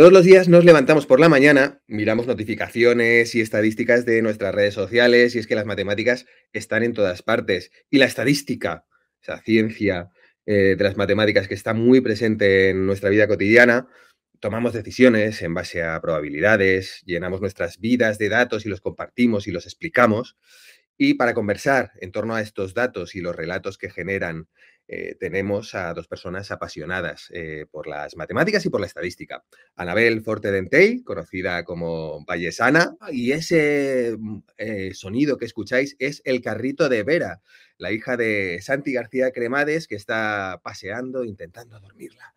Todos los días nos levantamos por la mañana, miramos notificaciones y estadísticas de nuestras redes sociales y es que las matemáticas están en todas partes. Y la estadística, esa ciencia eh, de las matemáticas que está muy presente en nuestra vida cotidiana, tomamos decisiones en base a probabilidades, llenamos nuestras vidas de datos y los compartimos y los explicamos. Y para conversar en torno a estos datos y los relatos que generan eh, tenemos a dos personas apasionadas eh, por las matemáticas y por la estadística. Anabel Forte Dentey, conocida como Vallesana, y ese mm, eh, sonido que escucháis es el carrito de Vera, la hija de Santi García Cremades, que está paseando, intentando dormirla.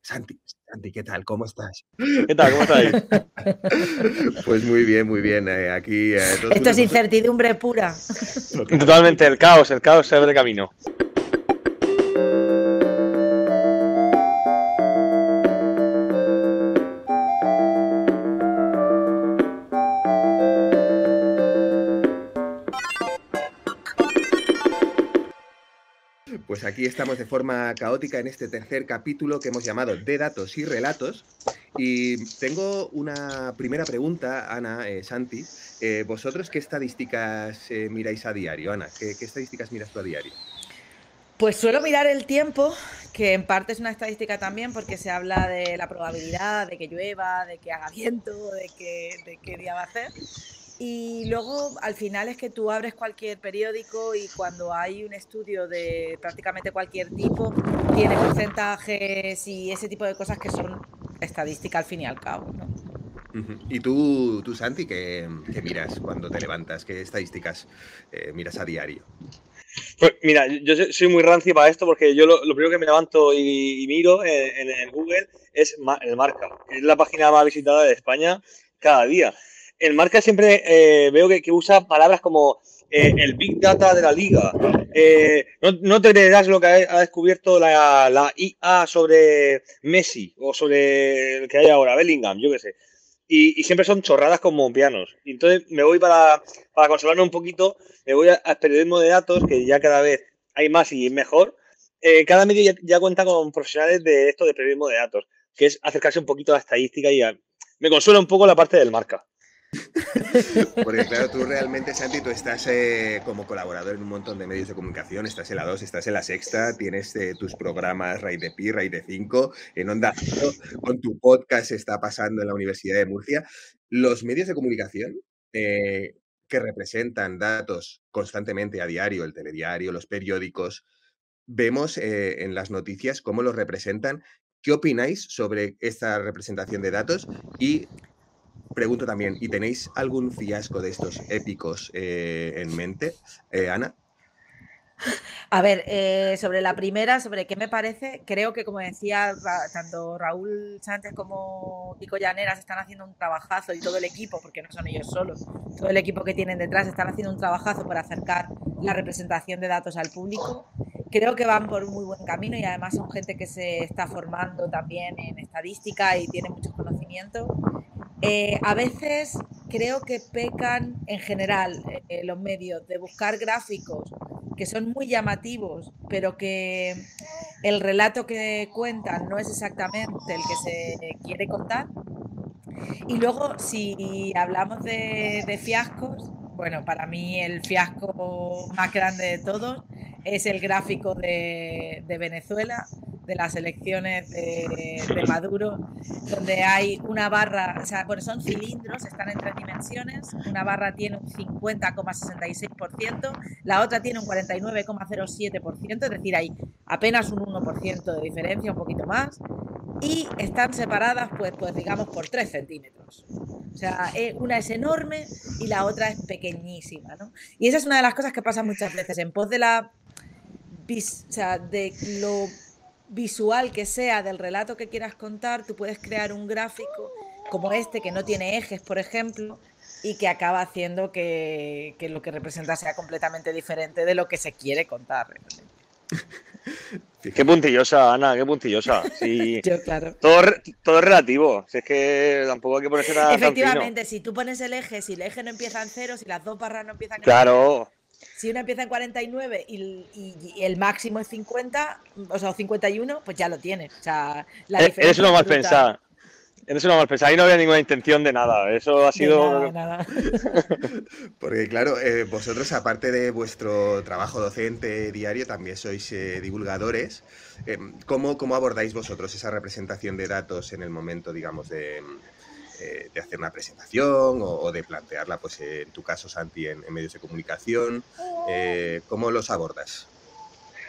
Santi, Santi, ¿qué tal? ¿Cómo estás? ¿Qué tal? ¿Cómo estáis? pues muy bien, muy bien. aquí. Esto es incertidumbre pura. Totalmente, el caos, el caos se abre camino. Pues aquí estamos de forma caótica en este tercer capítulo que hemos llamado De datos y relatos. Y tengo una primera pregunta, Ana, eh, Santi. Eh, ¿Vosotros qué estadísticas eh, miráis a diario, Ana? ¿Qué, estadísticas miras tú a diario? Pues suelo mirar el tiempo, que en parte es una estadística también porque se habla de la probabilidad de que llueva, de que haga viento, de, de qué día va a hacer. Y luego al final es que tú abres cualquier periódico y cuando hay un estudio de prácticamente cualquier tipo, tiene porcentajes y ese tipo de cosas que son estadística al fin y al cabo. ¿no? ¿Y tú, tú Santi, qué, miras cuando te levantas? ¿Qué estadísticas eh, miras a diario? Pues mira, yo soy muy rancio para esto porque yo lo, primero que me levanto y, miro en, en, Google es el Marca. Es la página más visitada de España cada día el marca siempre eh, veo que, usa palabras como eh, el Big Data de la liga. Eh, no, te creerás lo que ha, descubierto la, IA sobre Messi o sobre el que hay ahora, Bellingham, yo qué sé. Y, siempre son chorradas como pianos. Entonces me voy para, para consolarme un poquito, me voy al periodismo de datos, que ya cada vez hay más y mejor. cada medio ya, cuenta con profesionales de esto de periodismo de datos, que es acercarse un poquito a la estadística y me consuela un poco la parte del marca. Porque claro, tú realmente, Santi, tú estás eh, como colaborador en un montón de medios de comunicación, estás en la 2, estás en la sexta, tienes eh, tus programas Ray de Pi, Ray de 5, en Onda con tu podcast está pasando en la Universidad de Murcia. Los medios de comunicación eh, que representan datos constantemente a diario, el telediario, los periódicos, vemos en las noticias cómo los representan. ¿Qué opináis sobre esta representación de datos y pregunto también, ¿y tenéis algún fiasco de estos épicos eh, en mente, eh, Ana? A ver, eh, sobre la primera, sobre qué me parece, creo que como decía, tanto Raúl Sánchez como Pico Llaneras están haciendo un trabajazo y todo el equipo, porque no son ellos solos, todo el equipo que tienen detrás están haciendo un trabajazo para acercar la representación de datos al público. Creo que van por un muy buen camino y además son gente que se está formando también en estadística y tiene muchos conocimientos. Eh, a veces creo que pecan en general eh, los medios de buscar gráficos que son muy llamativos, pero que el relato que cuentan no es exactamente el que se quiere contar. Y luego, si hablamos de, fiascos, bueno, para mí el fiasco más grande de todos es el gráfico de Venezuela, de las elecciones de, Maduro, donde hay una barra, o sea, bueno, son cilindros, están en tres dimensiones, una barra tiene un 50,66%, la otra tiene un 49,07%, es decir, hay apenas un 1% de diferencia, un poquito más, y están separadas, pues, pues digamos, por 3 centímetros. O sea, eh, una es enorme y la otra es pequeñísima, ¿no? Y esa es una de las cosas que pasa muchas veces, en pos de la... O sea, de lo visual que sea del relato que quieras contar, tú puedes crear un gráfico como este que no tiene ejes, por ejemplo, y que acaba haciendo que, lo que representa sea completamente diferente de lo que se quiere contar. Qué puntillosa, Ana, qué puntillosa. Sí. Yo, claro. Todo, todo es relativo. es que tampoco hay que ponerse nada. Efectivamente, si tú pones el eje, si el eje no empieza en cero, si las dos barras no empiezan en Claro. Si una empieza en 49 y, el máximo es 50, o sea, 51, pues ya lo tienes. O sea, la eh, Eres lo mal pensado. es una mal pensada. Ahí no había ninguna intención de nada. Eso ha sido. Porque, claro, eh, vosotros, aparte de vuestro trabajo docente diario, también sois eh, divulgadores. Eh, ¿cómo, ¿Cómo abordáis vosotros esa representación de datos en el momento, digamos, de, de hacer una presentación o, de plantearla, pues en tu caso, Santi, en, medios de comunicación? ¿Cómo los abordas?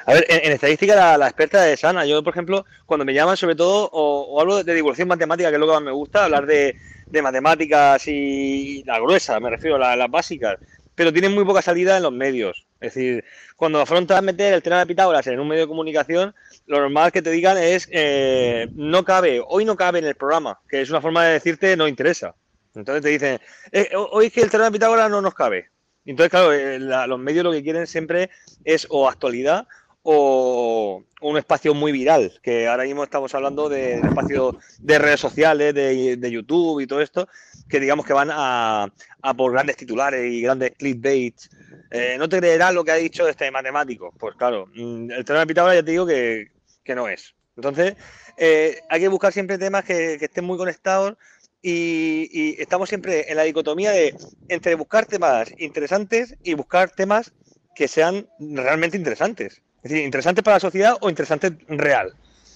A ver, en, estadística la, experta de Sana. Yo, por ejemplo, cuando me llaman sobre todo, o, hablo de divulgación matemática, que es lo que más me gusta, hablar de, matemáticas y la gruesa, me refiero las básicas, pero tienen muy poca salida en los medios. Es decir, cuando afrontas meter el tema de Pitágoras en un medio de comunicación, lo normal que te digan es eh, no cabe, hoy no cabe en el programa, que es una forma de decirte no interesa. Entonces te dicen, eh, hoy es que el tema de Pitágoras no nos cabe. Entonces, claro, eh, los medios lo que quieren siempre es o actualidad o un espacio muy viral, que ahora mismo estamos hablando de, espacio de redes sociales, de, YouTube y todo esto, que digamos que van a, por grandes titulares y grandes clickbaits. Eh, no te creerás lo que ha dicho este matemático. Pues claro, mm, el tema de Pitágoras ya te digo que, no es. Entonces, eh, hay que buscar siempre temas que, estén muy conectados y, y, estamos siempre en la dicotomía de entre buscar temas interesantes y buscar temas que sean realmente interesantes. Es decir, interesante para la sociedad o interesante real.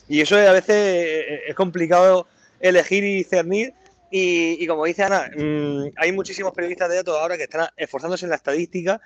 Y eso a veces eh, es complicado elegir y cernir. Y, como dice Ana, mm, hay muchísimos periodistas de datos ahora que están esforzándose en la estadística,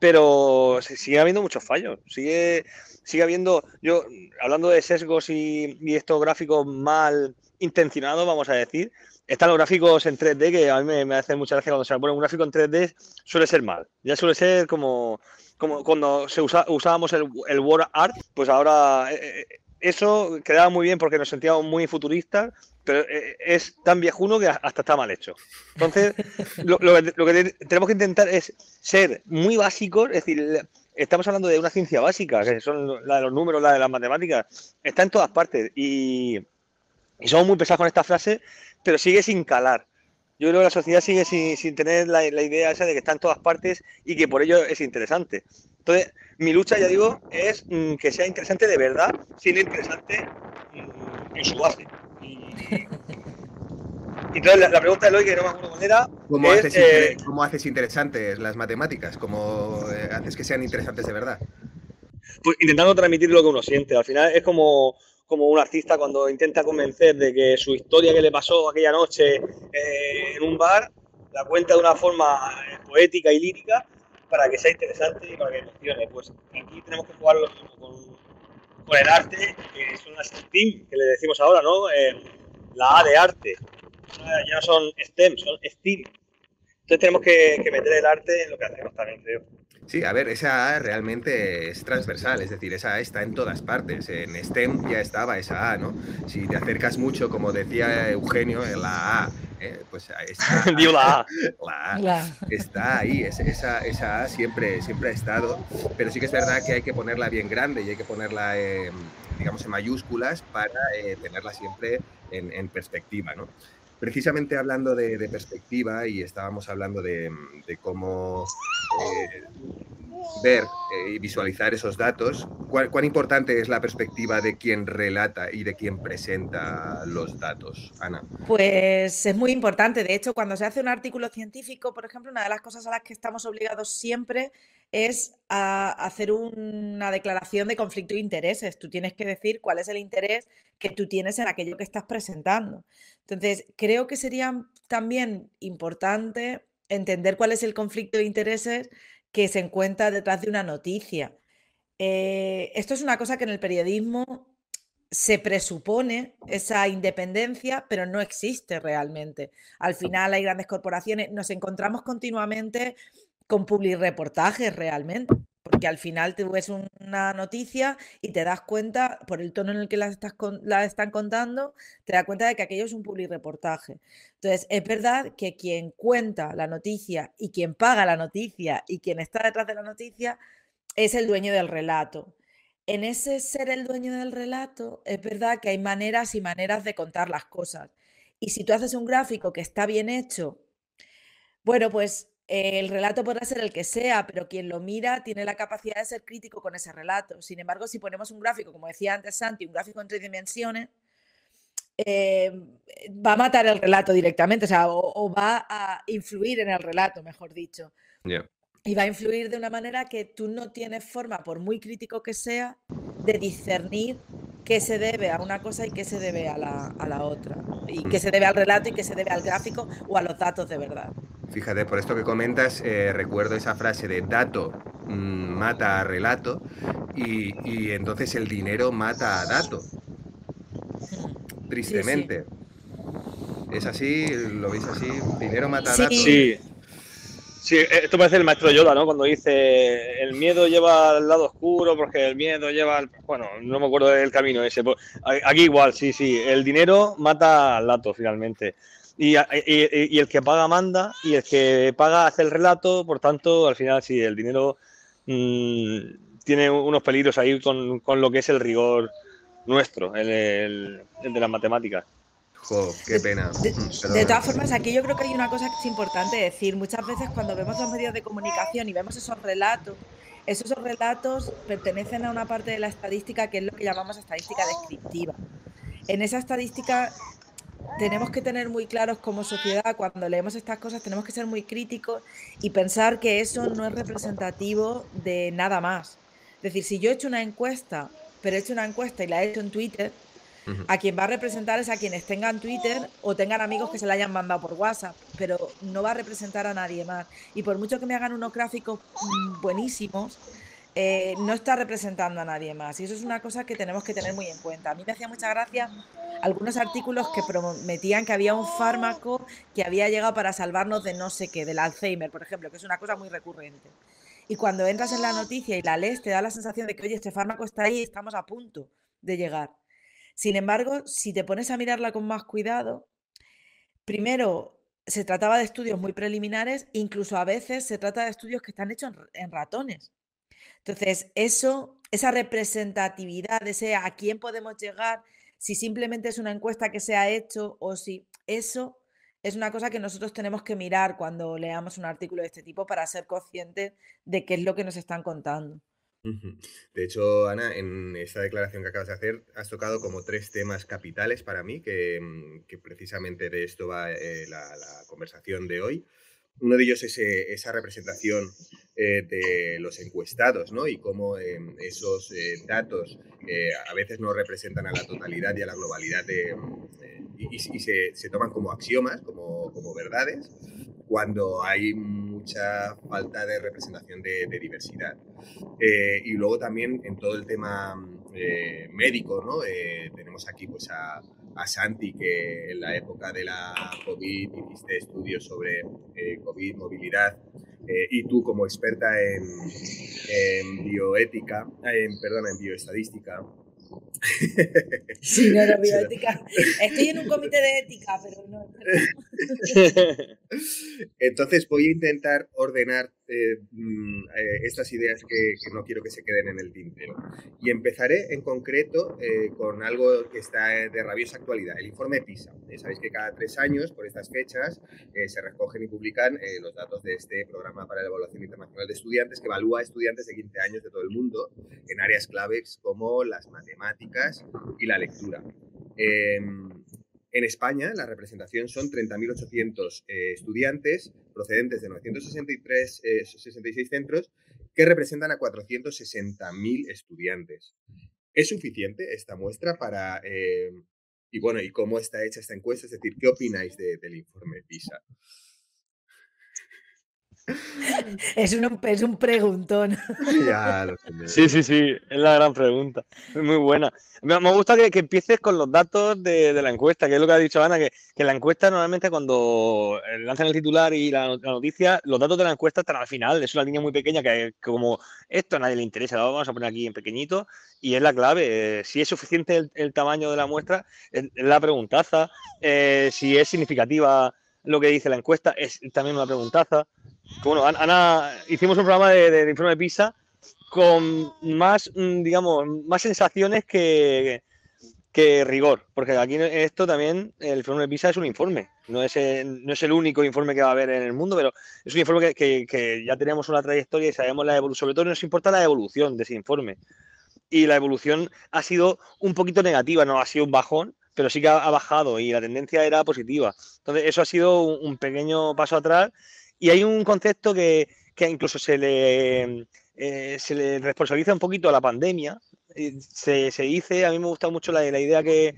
pero sigue habiendo muchos fallos. Sigue, sigue habiendo, yo, hablando de sesgos y, estos gráficos mal intencionados, vamos a decir, están los gráficos en 3D que a mí me, me hace mucha gracia cuando se pone un gráfico en 3D, suele ser mal. Ya suele ser como como cuando se usábamos el, el Word Art, pues ahora eh, eh, eso quedaba muy bien porque nos sentíamos muy futuristas, pero eh, es tan viejuno que hasta está mal hecho. Entonces, lo, que, tenemos que intentar es ser muy básicos, es decir, estamos hablando de una ciencia básica, que son la de los números, la de las matemáticas, está en todas partes y, y somos muy pesados con esta frase, pero sigue sin calar yo creo que la sociedad sigue sin, tener la, idea esa de que está en todas partes y que por ello es interesante. Entonces, mi lucha, ya digo, es mm, que sea interesante de verdad, sin interesante mm, en su base. Y, entonces, la, pregunta de hoy, que no me acuerdo cuál era. ¿Cómo, haces, eh, ¿Cómo haces interesantes las matemáticas? ¿Cómo eh, haces que sean interesantes de verdad? Pues intentando transmitir lo que uno siente. Al final es como como un artista cuando intenta convencer de que su historia que le pasó aquella noche eh, en un bar la cuenta de una forma eh, poética y lírica para que sea interesante y para que emocione. Pues aquí tenemos que jugar con, el arte, que son las STEAM, que le decimos ahora, ¿no? Eh, la A de arte. Ya no son STEM, son STEAM. Entonces tenemos que, que meter el arte en lo que hacemos también, creo. Sí, a ver, esa A realmente es transversal, es decir, esa A está en todas partes. En STEM ya estaba esa A, ¿no? Si te acercas mucho, como decía Eugenio, en la A, eh, pues está, la A. La A está ahí, esa, esa A siempre, siempre ha estado, pero sí que es verdad que hay que ponerla bien grande y hay que ponerla, digamos, en mayúsculas para eh, tenerla siempre en, en perspectiva, ¿no? Precisamente hablando de, perspectiva y estábamos hablando de, cómo eh, ver eh, y visualizar esos datos, ¿cuán, importante es la perspectiva de quien relata y de quien presenta los datos, Ana? Pues es muy importante. De hecho, cuando se hace un artículo científico, por ejemplo, una de las cosas a las que estamos obligados siempre es a hacer una declaración de conflicto de intereses. Tú tienes que decir cuál es el interés que tú tienes en aquello que estás presentando. Entonces, creo que sería también importante entender cuál es el conflicto de intereses que se encuentra detrás de una noticia. Eh, esto es una cosa que en el periodismo se presupone esa independencia, pero no existe realmente. Al final hay grandes corporaciones, nos encontramos continuamente con reportajes realmente, porque al final te ves una noticia y te das cuenta, por el tono en el que la, estás la están contando, te das cuenta de que aquello es un reportaje. Entonces, es verdad que quien cuenta la noticia y quien paga la noticia y quien está detrás de la noticia es el dueño del relato. En ese ser el dueño del relato, es verdad que hay maneras y maneras de contar las cosas. Y si tú haces un gráfico que está bien hecho, bueno, pues el relato podrá ser el que sea, pero quien lo mira tiene la capacidad de ser crítico con ese relato. Sin embargo, si ponemos un gráfico, como decía antes Santi, un gráfico en tres dimensiones, eh, va a matar el relato directamente, o sea, o, va a influir en el relato, mejor dicho. Y va a influir de una manera que tú no tienes forma, por muy crítico que sea, de discernir qué se debe a una cosa y qué se debe a la, otra. Y qué se debe al relato y qué se debe al gráfico o a los datos de verdad. Fíjate, por esto que comentas, eh, recuerdo esa frase de dato mm, mata a relato y, entonces el dinero mata a dato. Tristemente. ¿Es así? ¿Lo veis así? ¿Dinero mata a dato? Sí. Sí, esto parece el maestro Yoda, ¿no? Cuando dice el miedo lleva al lado oscuro porque el miedo lleva al... Bueno, no me acuerdo del camino ese. Aquí igual, sí, sí. El dinero mata al dato finalmente. Y, el que paga manda y el que paga hace el relato, por tanto, al final sí, el dinero mm, tiene unos peligros ahí con, lo que es el rigor nuestro, el de las matemáticas qué pena. De, todas formas, aquí yo creo que hay una cosa que es importante decir. Muchas veces cuando vemos los medios de comunicación y vemos esos relatos, esos relatos pertenecen a una parte de la estadística que es lo que llamamos estadística descriptiva. En esa estadística tenemos que tener muy claros como sociedad, cuando leemos estas cosas, tenemos que ser muy críticos y pensar que eso no es representativo de nada más. Es decir, si yo he hecho una encuesta, pero he hecho una encuesta y la he hecho en Twitter, a quien va a representar es a quienes tengan Twitter o tengan amigos que se la hayan mandado por WhatsApp, pero no va a representar a nadie más. Y por mucho que me hagan unos gráficos mm, buenísimos, eh, no está representando a nadie más. Y eso es una cosa que tenemos que tener muy en cuenta. A mí me hacía mucha gracia algunos artículos que prometían que había un fármaco que había llegado para salvarnos de no sé qué, del Alzheimer, por ejemplo, que es una cosa muy recurrente. Y cuando entras en la noticia y la lees, te da la sensación de que, oye, este fármaco está ahí estamos a punto de llegar. Sin embargo, si te pones a mirarla con más cuidado, primero se trataba de estudios muy preliminares, incluso a veces se trata de estudios que están hechos en, ratones. Entonces, eso, esa representatividad, ese a quién podemos llegar, si simplemente es una encuesta que se ha hecho o si eso es una cosa que nosotros tenemos que mirar cuando leamos un artículo de este tipo para ser conscientes de qué es lo que nos están contando. De hecho, Ana, en esta declaración que acabas de hacer, has tocado como tres temas capitales para mí, que, mm, precisamente de esto va eh, la, conversación de hoy. Uno de ellos es eh, esa representación eh, de los encuestados, ¿no? Y cómo em, esos datos a veces no representan a la totalidad y a la globalidad de, y, se, toman como axiomas, como, como verdades cuando hay mucha falta de representación de, diversidad. Eh, y luego también en todo el tema eh, médico, ¿no? Eh, tenemos aquí pues a, Santi, que en la época de la COVID hiciste estudios sobre COVID, movilidad, y tú como experta en, en bioética, en, perdona, en bioestadística, Sí, neurobiótica. Estoy en un comité de ética, pero no. Entonces voy a intentar ordenar eh, mm, eh, estas ideas que, no quiero que se queden en el tintero. Y empezaré en concreto eh, con algo que está de rabiosa actualidad, el informe PISA. sabéis que cada tres años, por estas fechas, se recogen y publican los datos de este programa para la evaluación internacional de estudiantes que evalúa a estudiantes de 15 años de todo el mundo en áreas claves como las matemáticas y la lectura. En España, la representación son 30.800 eh, estudiantes procedentes de 963, 66 eh, centros que representan a 460.000 estudiantes. ¿Es suficiente esta muestra para... Eh, y bueno, ¿y cómo está hecha esta encuesta? Es decir, ¿qué opináis del informe PISA? Es un, es un preguntón. sí, sí, sí, es la gran pregunta. Es muy buena. Me, gusta que, empieces con los datos de, la encuesta, que es lo que ha dicho Ana, que, la encuesta normalmente cuando lanzan el titular y la, noticia, los datos de la encuesta están al final. Es una línea muy pequeña que, como esto a nadie le interesa, lo vamos a poner aquí en pequeñito y es la clave. Eh, si es suficiente el, tamaño de la muestra, es, la preguntaza. Eh, si es significativa lo que dice la encuesta, es también una preguntaza. Bueno, Ana, hicimos un programa de, informe de PISA con más, mm, digamos, más sensaciones que, que rigor, porque aquí en esto también el informe de PISA es un informe, no es, el, no es el único informe que va a haber en el mundo, pero es un informe que, que, ya tenemos una trayectoria y sabemos la evolución, sobre todo nos importa la evolución de ese informe. Y la evolución ha sido un poquito negativa, no ha sido un bajón, pero sí que ha, bajado y la tendencia era positiva. Entonces, eso ha sido un, pequeño paso atrás y hay un concepto que, incluso se le, eh, se le responsabiliza un poquito a la pandemia. Se, dice, a mí me gusta mucho la, idea que,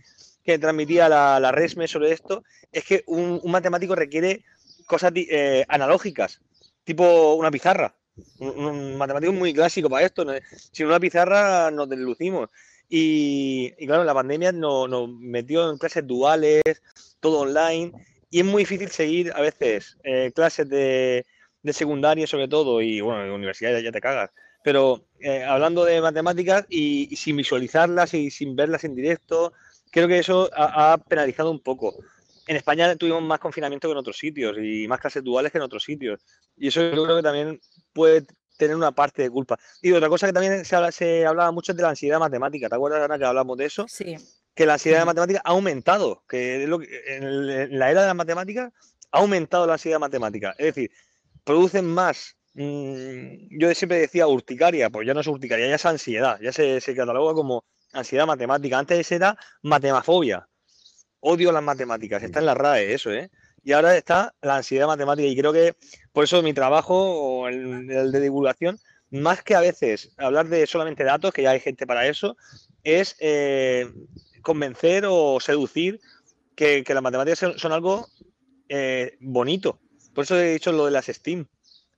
transmitía la, RESME sobre esto, es que un, matemático requiere cosas eh, analógicas, tipo una pizarra. Un, matemático muy clásico para esto. Sin una pizarra nos deslucimos. Y, claro, la pandemia nos, metió en clases duales, todo online, y es muy difícil seguir a veces eh, clases de, de, secundaria sobre todo, y bueno, en universidad ya, te cagas, pero eh, hablando de matemáticas y, sin visualizarlas y sin verlas en directo, creo que eso ha, penalizado un poco. En España tuvimos más confinamiento que en otros sitios y más clases duales que en otros sitios. Y eso yo creo que también puede tener una parte de culpa. Y otra cosa que también se, se hablaba mucho es de la ansiedad matemática. ¿Te acuerdas, Ana, que hablamos de eso? Sí. Que la ansiedad de matemática ha aumentado, que, en, la era de la matemática ha aumentado la ansiedad matemática. Es decir, producen más. Mm, yo siempre decía urticaria, pues ya no es urticaria, ya es ansiedad, ya se, se cataloga como ansiedad matemática. Antes era matemafobia. Odio las matemáticas. Está en la RAE eso, ¿eh? y ahora está la ansiedad matemática y creo que por eso mi trabajo o el, de divulgación, más que a veces hablar de solamente datos, que ya hay gente para eso, es eh, convencer o seducir que, las matemáticas son, algo eh, bonito. Por eso he dicho lo de las STEAM.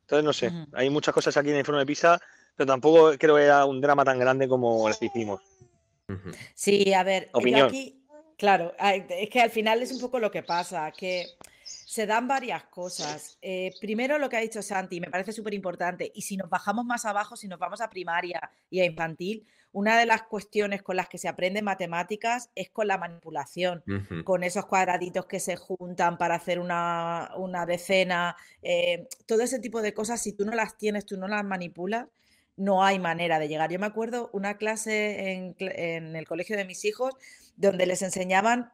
Entonces, no sé, hay muchas cosas aquí en el informe de PISA, pero tampoco creo que era un drama tan grande como el que hicimos. Sí, a ver, aquí, claro, es que al final es un poco lo que pasa, que se dan varias cosas. Eh, primero lo que ha dicho Santi, me parece súper importante, y si nos bajamos más abajo, si nos vamos a primaria y a infantil, una de las cuestiones con las que se aprende matemáticas es con la manipulación, con esos cuadraditos que se juntan para hacer una, decena, eh, todo ese tipo de cosas, si tú no las tienes, tú no las manipulas, no hay manera de llegar. Yo me acuerdo una clase en el colegio de mis hijos donde les enseñaban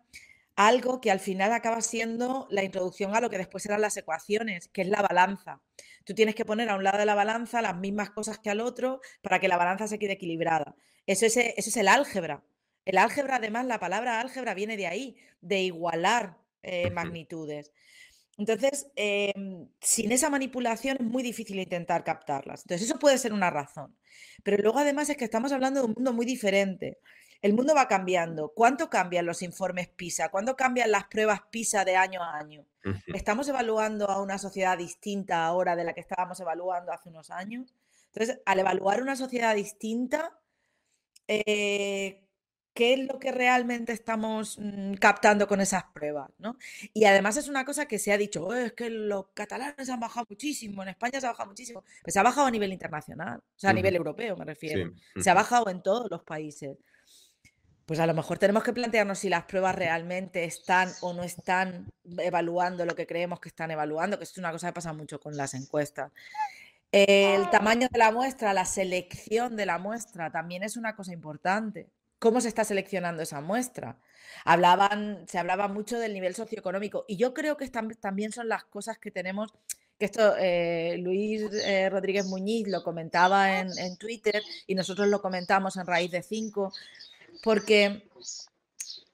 algo que al final acaba siendo la introducción a lo que después serán las ecuaciones, que es la balanza. Tú tienes que poner a un lado de la balanza las mismas cosas que al otro para que la balanza se quede equilibrada. Eso es, eso es el álgebra. El álgebra, además, la palabra álgebra viene de ahí, de igualar eh, magnitudes. Entonces, em, sin esa manipulación es muy difícil intentar captarlas. Entonces, eso puede ser una razón. Pero luego, además, es que estamos hablando de un mundo muy diferente. El mundo va cambiando. ¿Cuánto cambian los informes PISA? ¿Cuánto cambian las pruebas PISA de año a año? ¿Estamos evaluando a una sociedad distinta ahora de la que estábamos evaluando hace unos años? Entonces, al evaluar una sociedad distinta, eh, ¿qué es lo que realmente estamos mm, captando con esas pruebas? Y además es una cosa que se ha dicho, oh, es que los catalanes han bajado muchísimo, en España se ha bajado muchísimo, pero se ha bajado a nivel internacional, o sea, a nivel europeo me refiero, se ha bajado en todos los países pues a lo mejor tenemos que plantearnos si las pruebas realmente están o no están evaluando lo que creemos que están evaluando, que es una cosa que pasa mucho con las encuestas. El tamaño de la muestra, la selección de la muestra también es una cosa importante. ¿Cómo se está seleccionando esa muestra? Hablaban, se hablaba mucho del nivel socioeconómico y yo creo que también son las cosas que tenemos, que esto eh, Luis eh, Rodríguez Muñiz lo comentaba en, en, Twitter y nosotros lo comentamos en Raíz de Cinco, porque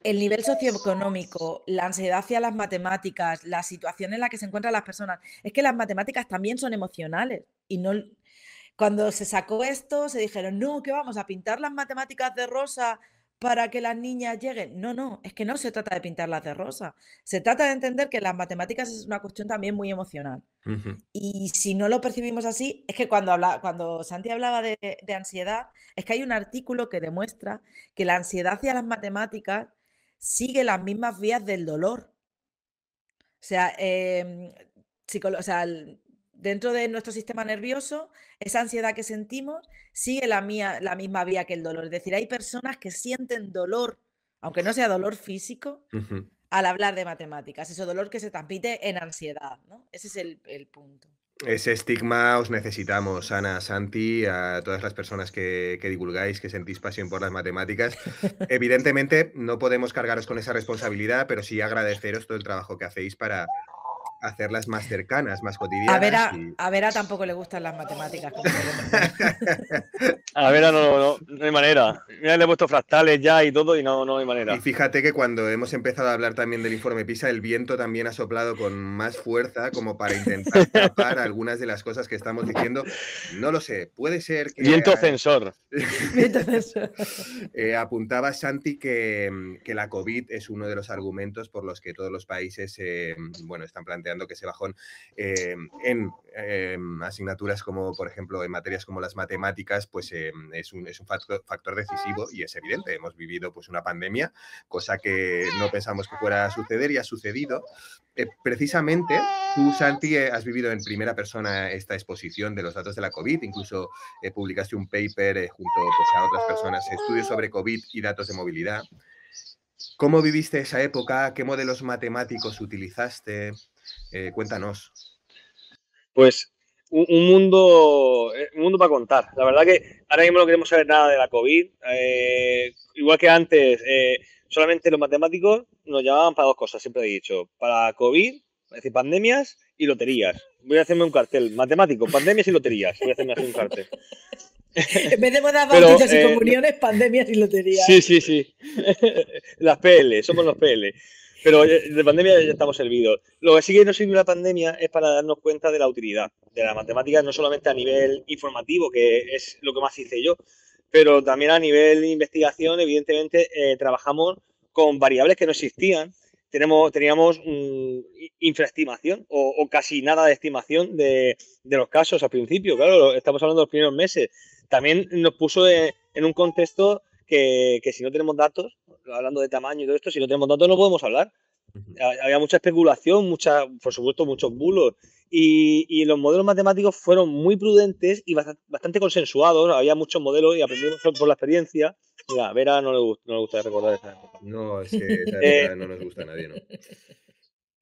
el nivel socioeconómico, la ansiedad hacia las matemáticas, la situación en la que se encuentran las personas, es que las matemáticas también son emocionales y no cuando se sacó esto se dijeron, "No, que vamos a pintar las matemáticas de rosa para que las niñas lleguen. No, no, es que no se trata de pintarlas de rosa. Se trata de entender que las matemáticas es una cuestión también muy emocional. Y si no lo percibimos así, es que cuando, habla, cuando Santi hablaba de, ansiedad, es que hay un artículo que demuestra que la ansiedad hacia las matemáticas sigue las mismas vías del dolor. O sea, eh, o sea dentro de nuestro sistema nervioso, esa ansiedad que sentimos sigue la, mía, la misma vía que el dolor. Es decir, hay personas que sienten dolor, aunque no sea dolor físico, al hablar de matemáticas. Ese dolor que se transmite en ansiedad. ¿no? Ese es el, punto. Ese estigma os necesitamos, Ana, Santi, a todas las personas que, que, divulgáis, que sentís pasión por las matemáticas. Evidentemente, no podemos cargaros con esa responsabilidad, pero sí agradeceros todo el trabajo que hacéis para, hacerlas más cercanas, más cotidianas. A Vera, a Vera tampoco le gustan las matemáticas. a Vera no, no, no, hay manera. Mira, le he puesto fractales ya y todo y no, no hay manera. Y fíjate que cuando hemos empezado a hablar también del informe PISA, el viento también ha soplado con más fuerza como para intentar tapar algunas de las cosas que estamos diciendo. No lo sé, puede ser que... Viento censor. Viento censor. Eh, apuntaba Santi que, que, la COVID es uno de los argumentos por los que todos los países eh, bueno, están planteando que ese bajón eh, en asignaturas como, por ejemplo, en materias como las matemáticas, pues es un, es un factor, factor, decisivo y es evidente. Hemos vivido pues una pandemia, cosa que no pensamos que fuera a suceder y ha sucedido. precisamente, tú, Santi, has vivido en primera persona esta exposición de los datos de la COVID, incluso publicaste un paper junto pues, a otras personas, estudios sobre COVID y datos de movilidad. ¿Cómo viviste esa época? ¿Qué modelos matemáticos utilizaste? Eh, cuéntanos. Pues un, mundo, eh, un mundo para contar. La verdad que ahora mismo no queremos saber nada de la COVID. Eh, igual que antes, solamente los matemáticos nos llamaban para dos cosas, siempre he dicho. Para COVID, es decir, pandemias y loterías. Voy a hacerme un cartel. Matemático, pandemias y loterías. Voy a hacerme así un cartel. En vez de bodas, bautizos y comuniones, pandemias y loterías. Sí, sí, sí. Las PL, somos los PL. Pero de pandemia ya estamos servidos. Lo que sí que nos sirve la pandemia es para darnos cuenta de la utilidad de la matemática, no solamente a nivel informativo, que es lo que más hice yo, pero también a nivel de investigación, evidentemente, eh, trabajamos con variables que no existían. Tenemos, teníamos infraestimación o, casi nada de estimación de los casos al principio. Claro, estamos hablando de los primeros meses también nos puso en un contexto que, si no tenemos datos, hablando de tamaño y todo esto, si no tenemos datos no podemos hablar. Había mucha especulación, mucha, por supuesto, muchos bulos. Y, los modelos matemáticos fueron muy prudentes y bastante, consensuados. Había muchos modelos y aprendimos por la experiencia. Mira, a Vera no le, gusta, no le gusta recordar esa época. No, es que esa época eh, no nos gusta a nadie, ¿no?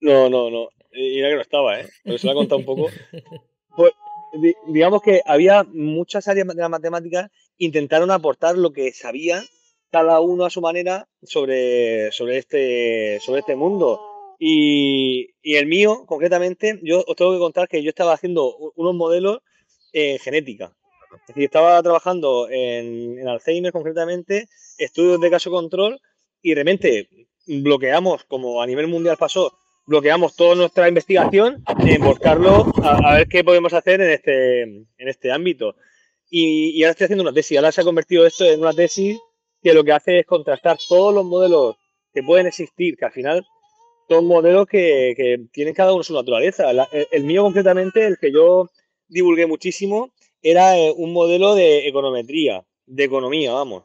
No, no, no. Y era que no estaba, ¿eh? Pero se lo ha contado un poco. Pues, digamos que había muchas áreas de la matemática intentaron aportar lo que sabían cada uno a su manera sobre, sobre, este, sobre este mundo. Y, el mío, concretamente, yo os tengo que contar que yo estaba haciendo unos modelos en genética. Es decir, estaba trabajando en, Alzheimer concretamente, estudios de caso control y de repente bloqueamos, como a nivel mundial pasó, bloqueamos toda nuestra investigación en buscarlo a, ver qué podemos hacer en este, en este ámbito. Y, ahora estoy haciendo una tesis. Ahora se ha convertido esto en una tesis que lo que hace es contrastar todos los modelos que pueden existir, que al final son modelos que, tienen cada uno su naturaleza. el, mío concretamente, el que yo divulgué muchísimo, era eh, un modelo de econometría, de economía, vamos.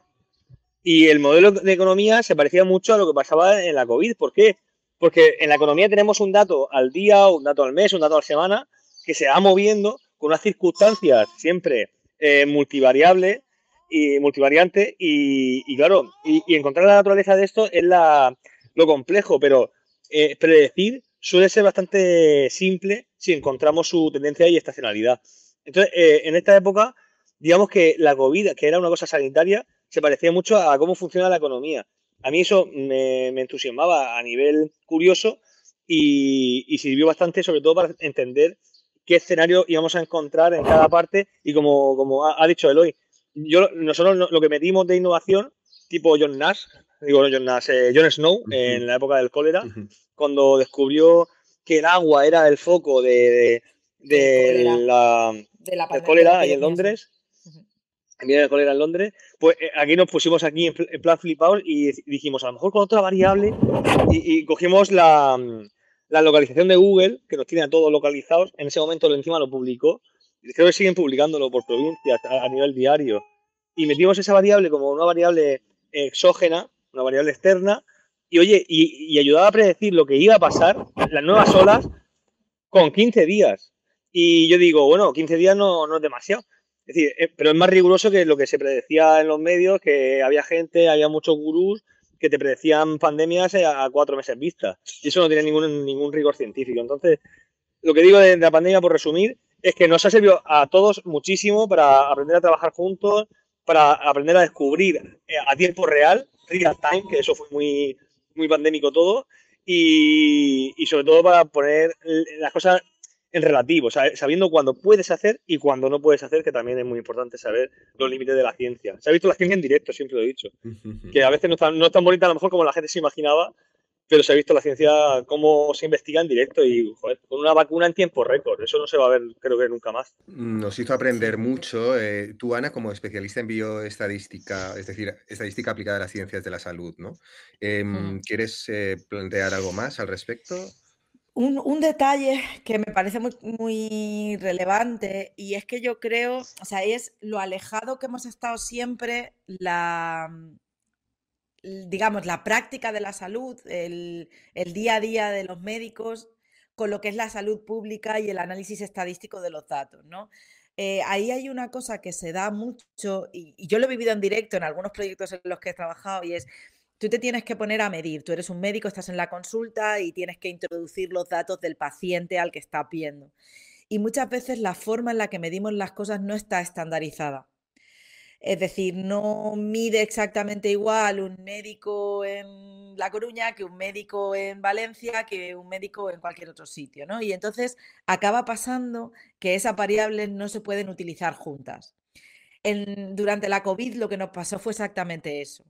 Y el modelo de economía se parecía mucho a lo que pasaba en la COVID. ¿Por qué? Porque en la economía tenemos un dato al día, un dato al mes, un dato a la semana, que se va moviendo con unas circunstancias siempre eh, multivariables y multivariante y, claro, y, encontrar la naturaleza de esto es lo complejo, pero eh, predecir suele ser bastante simple si encontramos su tendencia y estacionalidad. Entonces, eh, en esta época, digamos que la COVID, que era una cosa sanitaria, se parecía mucho a cómo funciona la economía a mí eso me, entusiasmaba a nivel curioso y, sirvió bastante, sobre todo para entender qué escenario íbamos a encontrar en cada parte. Y como, como ha, dicho Eloy, yo, nosotros lo que metimos de innovación, tipo John Nash, digo John Nash, eh, John Snow, en la época del cólera, cuando descubrió que el agua era el foco de, la, del cólera ahí en Londres, viene el cólera en Londres, pues eh, aquí nos pusimos aquí en, plan flipado y dijimos, a lo mejor con otra variable, y, cogimos la, la, localización de Google, que nos tiene a todos localizados, en ese momento encima lo publicó, creo que siguen publicándolo por provincias a, nivel diario, y metimos esa variable como una variable exógena, una variable externa, y oye, y, ayudaba a predecir lo que iba a pasar, las nuevas olas, con 15 días. Y yo digo, bueno, 15 días no, no es demasiado. Es decir, eh, pero es más riguroso que lo que se predecía en los medios, que había gente, había muchos gurús que te predecían pandemias a cuatro meses vista. Y eso no tiene ningún, ningún rigor científico. Entonces, lo que digo de, la pandemia, por resumir, es que nos ha servido a todos muchísimo para aprender a trabajar juntos, para aprender a descubrir eh, a tiempo real, real time, que eso fue muy, muy pandémico todo, y sobre todo para poner las cosas en relativo, sabiendo cuándo puedes hacer y cuándo no puedes hacer, que también es muy importante saber los límites de la ciencia. Se ha visto la ciencia en directo, siempre lo he dicho, que a veces no es tan, no tan bonita a lo mejor como la gente se imaginaba, pero se ha visto la ciencia cómo se investiga en directo y joder, con una vacuna en tiempo récord. Eso no se va a ver, creo que nunca más. Nos hizo aprender mucho. Eh, tú, Ana, como especialista en bioestadística, es decir, estadística aplicada a las ciencias de la salud, ¿no? Em, ¿Quieres eh, plantear algo más al respecto? Un, detalle que me parece muy, muy, relevante y es que yo creo, o sea, es lo alejado que hemos estado siempre la, digamos, la práctica de la salud, el, día a día de los médicos con lo que es la salud pública y el análisis estadístico de los datos, ¿no? Eh, ahí hay una cosa que se da mucho, y, yo lo he vivido en directo en algunos proyectos en los que he trabajado, y es tú te tienes que poner a medir. Tú eres un médico, estás en la consulta y tienes que introducir los datos del paciente al que está viendo. Y muchas veces la forma en la que medimos las cosas no está estandarizada. Es decir, no mide exactamente igual un médico en La Coruña que un médico en Valencia que un médico en cualquier otro sitio, ¿no? Y entonces acaba pasando que esas variables no se pueden utilizar juntas. durante la COVID lo que nos pasó fue exactamente eso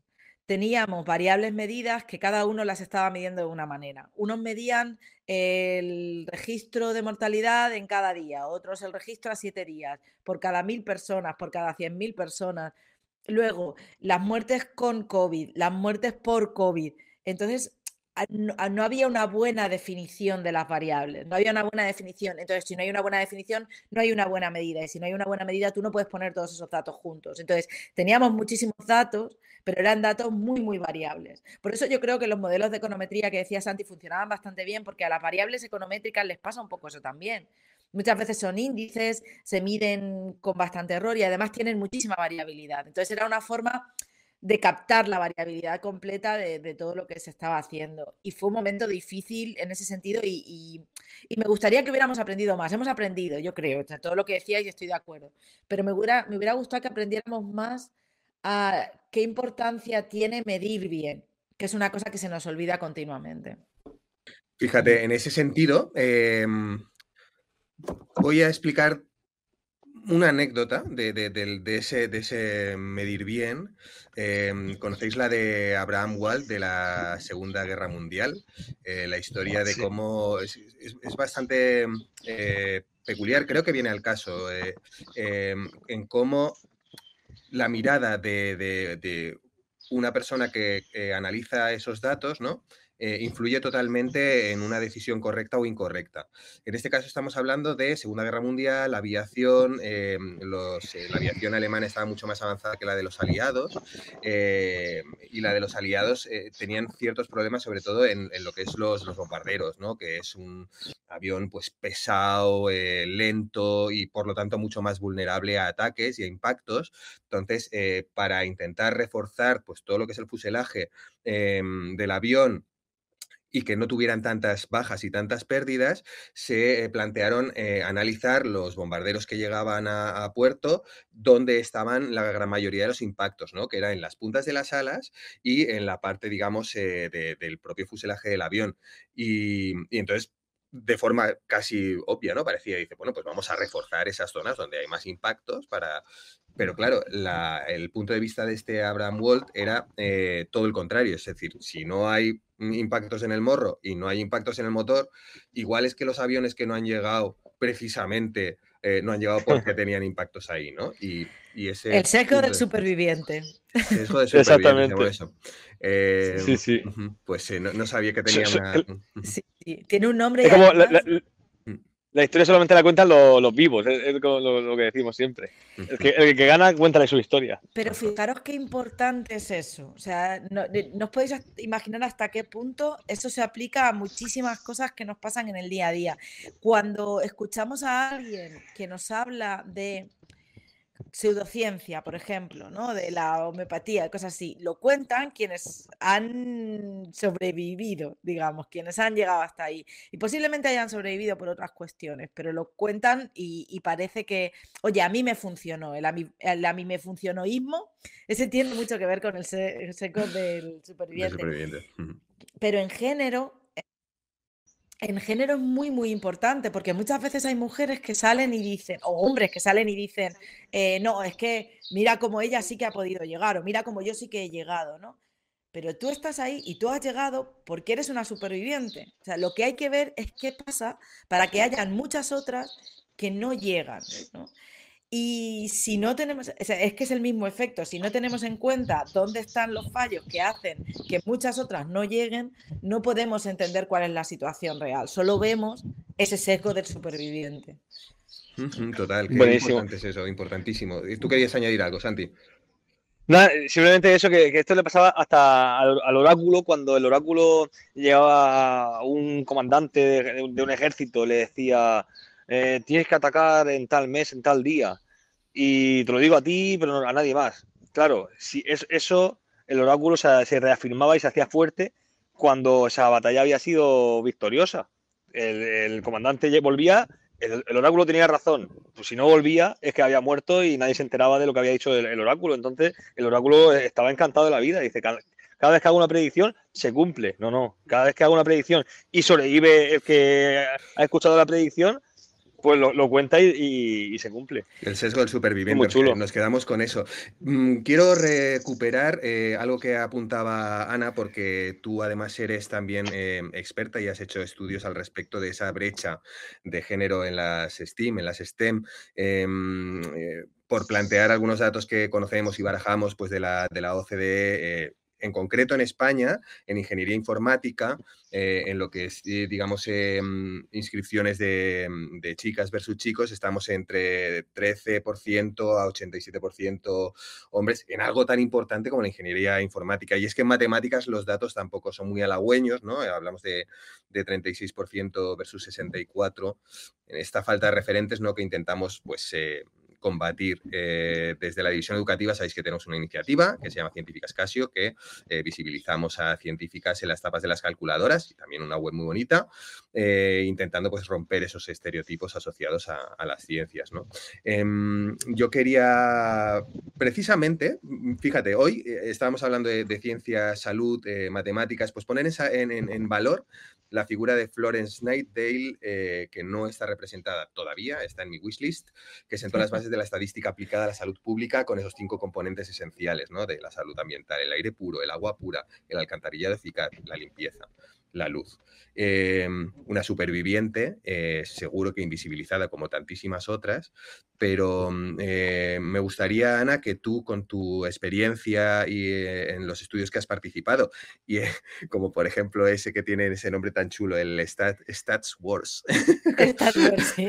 teníamos variables medidas que cada uno las estaba midiendo de una manera. Unos medían el registro de mortalidad en cada día, otros el registro a siete días, por cada mil personas, por cada cien mil personas. Luego, las muertes con COVID, las muertes por COVID. Entonces, no, había una buena definición de las variables, no había una buena definición. Entonces, si no hay una buena definición, no hay una buena medida. Y si no hay una buena medida, tú no puedes poner todos esos datos juntos. Entonces, teníamos muchísimos datos, pero eran datos muy, muy variables. Por eso yo creo que los modelos de econometría que decía Santi funcionaban bastante bien, porque a las variables econométricas les pasa un poco eso también. Muchas veces son índices, se miden con bastante error y además tienen muchísima variabilidad. Entonces era una forma de captar la variabilidad completa de, todo lo que se estaba haciendo. Y fue un momento difícil en ese sentido y, me gustaría que hubiéramos aprendido más. Hemos aprendido, yo creo, todo lo que decíais y estoy de acuerdo. Pero me hubiera, me hubiera gustado que aprendiéramos más a qué importancia tiene medir bien, que es una cosa que se nos olvida continuamente. Fíjate, en ese sentido, em, voy a explicar una anécdota de, ese, medir bien. Em, conocéis la de Abraham Wald de la Segunda Guerra Mundial, eh, la historia de cómo es, bastante eh, peculiar, creo que viene al caso, eh, em, en cómo la mirada de, una persona que, analiza esos datos, ¿no? Eh, influye totalmente en una decisión correcta o incorrecta. En este caso estamos hablando de Segunda Guerra Mundial, aviación, eh, eh, la aviación alemana estaba mucho más avanzada que la de los aliados y la de los aliados tenían ciertos problemas sobre todo en, lo que es los, los bombarderos, ¿no? que es un avión pues pesado, lento y por lo tanto mucho más vulnerable a ataques y a impactos. Entonces, para intentar reforzar pues todo lo que es el fuselaje em, del avión y que no tuvieran tantas bajas y tantas pérdidas, se eh, plantearon eh, analizar los bombarderos que llegaban a, puerto, donde estaban la gran mayoría de los impactos, ¿no? que era en las puntas de las alas y en la parte, digamos, eh, del propio fuselaje del avión. Y, y entonces de forma casi obvia, ¿no? Parecía, dice, bueno, pues vamos a reforzar esas zonas donde hay más impactos para... Pero claro, el punto de vista de este Abraham Walt era todo el contrario, es decir, si no hay impactos en el morro y no hay impactos en el motor, igual es que los aviones que no han llegado precisamente eh, no han llegado porque tenían impactos ahí, ¿no? Y, ese el seco del superviviente. El seco del superviviente, por eso. Eh, sí, sí. Pues eh, no, sabía que tenía una... Sí, tiene un nombre. La historia solamente la cuentan los, vivos, es, lo, que decimos siempre. El que, gana, cuéntale su historia. Pero fijaros qué importante es eso. O sea, no, no, os podéis imaginar hasta qué punto eso se aplica a muchísimas cosas que nos pasan en el día a día. Cuando escuchamos a alguien que nos habla de pseudociencia, por ejemplo, ¿no? de la homeopatía, cosas así, lo cuentan quienes han sobrevivido, digamos, quienes han llegado hasta ahí. Y posiblemente hayan sobrevivido por otras cuestiones, pero lo cuentan y, parece que, oye, a mí me funcionó, el a mí, me funcionóismo, ese tiene mucho que ver con el, seco del superviviente. Pero en género, en género es muy, muy importante, porque muchas veces hay mujeres que salen y dicen, o hombres que salen y dicen, eh, no, es que mira cómo ella sí que ha podido llegar, o mira cómo yo sí que he llegado, ¿no? Pero tú estás ahí y tú has llegado porque eres una superviviente. O sea, lo que hay que ver es qué pasa para que hayan muchas otras que no llegan, ¿no? Y si no tenemos, es que es el mismo efecto, si no tenemos en cuenta dónde están los fallos que hacen que muchas otras no lleguen, no podemos entender cuál es la situación real, solo vemos ese sesgo del superviviente. Total, qué importante es eso, importantísimo. ¿Tú querías añadir algo, Santi? Nada, simplemente eso, que, esto le pasaba hasta al, oráculo, cuando el oráculo llegaba a un comandante de un ejército, le decía, eh, tienes que atacar en tal mes, en tal día. Y te lo digo a ti, pero no a nadie más. Claro, si es, eso, el oráculo se, reafirmaba y se hacía fuerte cuando esa batalla había sido victoriosa. El, comandante volvía, el, oráculo tenía razón. Pues si no volvía, es que había muerto y nadie se enteraba de lo que había dicho el, oráculo. Entonces, el oráculo estaba encantado de la vida. Dice, cada, cada vez que hago una predicción, se cumple. No, no. Cada vez que hago una predicción y sobrevive el que ha escuchado la predicción, pues lo, cuenta y, se cumple. El sesgo del superviviente. Muy chulo. Nos quedamos con eso. Mm, quiero recuperar eh, algo que apuntaba Ana, porque tú además eres también eh, experta y has hecho estudios al respecto de esa brecha de género en las STEAM, en las STEM. Em, eh, por plantear algunos datos que conocemos y barajamos pues, de, la, de la OCDE, en concreto en España, en ingeniería informática, eh, en lo que es, eh, digamos, em, inscripciones mm, de, chicas versus chicos, estamos entre 13% a 87% hombres en algo tan importante como la ingeniería informática. Y es que en matemáticas los datos tampoco son muy halagüeños, ¿no? Hablamos de, de 36% versus 64%. En esta falta de referentes, ¿no? Que intentamos, pues, eh, combatir eh, desde la división educativa. Sabéis que tenemos una iniciativa que se llama Científicas Casio, que eh, visibilizamos a científicas en las tapas de las calculadoras y también una web muy bonita, eh, intentando pues romper esos estereotipos asociados a, las ciencias. ¿no? Em, yo quería, precisamente, fíjate, hoy estábamos hablando de, ciencia, salud, matemáticas, pues poner en, en valor la figura de Florence Nightingale, eh, que no está representada todavía, está en mi wishlist, que sentó las bases de la estadística aplicada a la salud pública con esos cinco componentes esenciales, ¿no? De la salud ambiental, el aire puro, el agua pura, el alcantarillado eficaz, la limpieza la luz. Em, una superviviente, eh, seguro que invisibilizada como tantísimas otras, pero mm, eh, me gustaría, Ana, que tú con tu experiencia y eh, en los estudios que has participado, y como por ejemplo ese que tiene ese nombre tan chulo, el Stats Wars, Stats Wars, sí.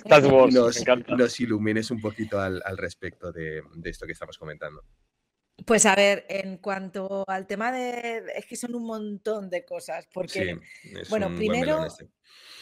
Stats Wars nos, nos, ilumines un poquito al, respecto de esto que estamos comentando. Pues a ver, en cuanto al tema de, es que son un montón de cosas, porque, bueno, primero, este.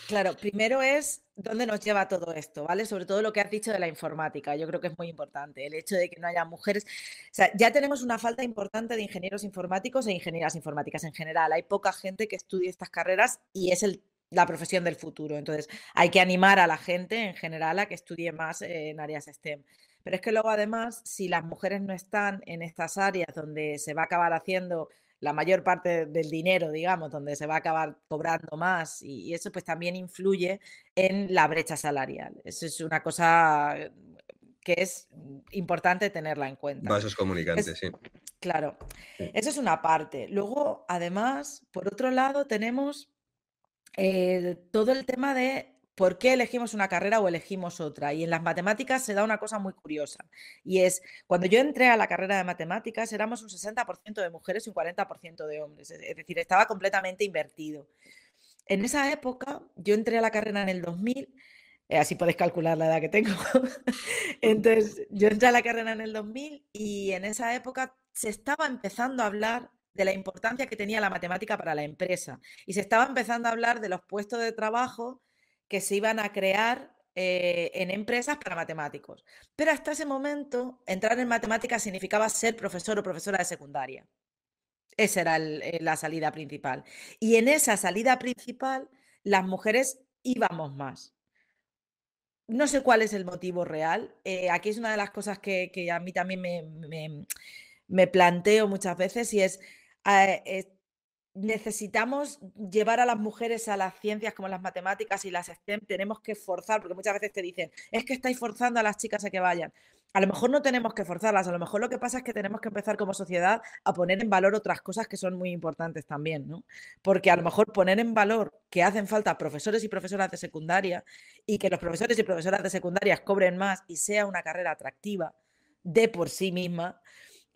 claro, primero es dónde nos lleva todo esto, ¿vale? Sobre todo lo que has dicho de la informática, yo creo que es muy importante, el hecho de que no haya mujeres, o sea, ya tenemos una falta importante de ingenieros informáticos e ingenieras informáticas en general, hay poca gente que estudie estas carreras y es el la profesión del futuro. Entonces, hay que animar a la gente en general a que estudie más en áreas STEM. Pero es que luego además, si las mujeres no están en estas áreas donde se va a acabar haciendo la mayor parte del dinero, digamos, donde se va a acabar cobrando más y, eso pues también influye en la brecha salarial. Eso es una cosa que es importante tenerla en cuenta. Vasos comunicantes, sí. Claro, eso es una parte. Luego, además, por otro lado, tenemos eh, todo el tema de por qué elegimos una carrera o elegimos otra. Y en las matemáticas se da una cosa muy curiosa. Y es, cuando yo entré a la carrera de matemáticas, éramos un 60% de mujeres y un 40% de hombres. Es decir, estaba completamente invertido. En esa época, yo entré a la carrera en el 2000, eh, así podéis calcular la edad que tengo. Entonces, yo entré a la carrera en el 2000 y en esa época se estaba empezando a hablar de la importancia que tenía la matemática para la empresa y se estaba empezando a hablar de los puestos de trabajo que se iban a crear eh, en empresas para matemáticos. Pero hasta ese momento, entrar en matemáticas significaba ser profesor o profesora de secundaria. Esa era eh, la salida principal. Y en esa salida principal, las mujeres íbamos más. No sé cuál es el motivo real. Eh, aquí es una de las cosas que, a mí también me, me, planteo muchas veces y es, necesitamos llevar a las mujeres a las ciencias como las matemáticas y las STEM, tenemos que forzar, porque muchas veces te dicen, es que estáis forzando a las chicas a que vayan. A lo mejor no tenemos que forzarlas, a lo mejor lo que pasa es que tenemos que empezar como sociedad a poner en valor otras cosas que son muy importantes también, ¿no? Porque a lo mejor poner en valor que hacen falta profesores y profesoras de secundaria y que los profesores y profesoras de secundaria cobren más y sea una carrera atractiva de por sí misma,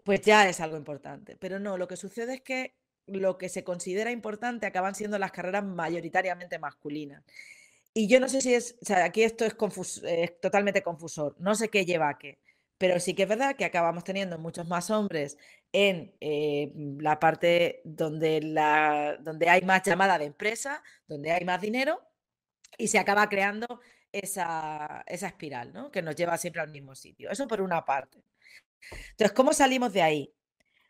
pues ya es algo importante. Pero no, lo que sucede es que lo que se considera importante acaban siendo las carreras mayoritariamente masculinas. Y yo no sé si es, o sea, aquí esto es, es totalmente confusor, no sé qué lleva a qué, pero sí que es verdad que acabamos teniendo muchos más hombres en eh, la parte donde, la, donde hay más llamada de empresa, donde hay más dinero, y se acaba creando esa, esa espiral, ¿no? Que nos lleva siempre al mismo sitio. Eso por una parte. Entonces, ¿cómo salimos de ahí?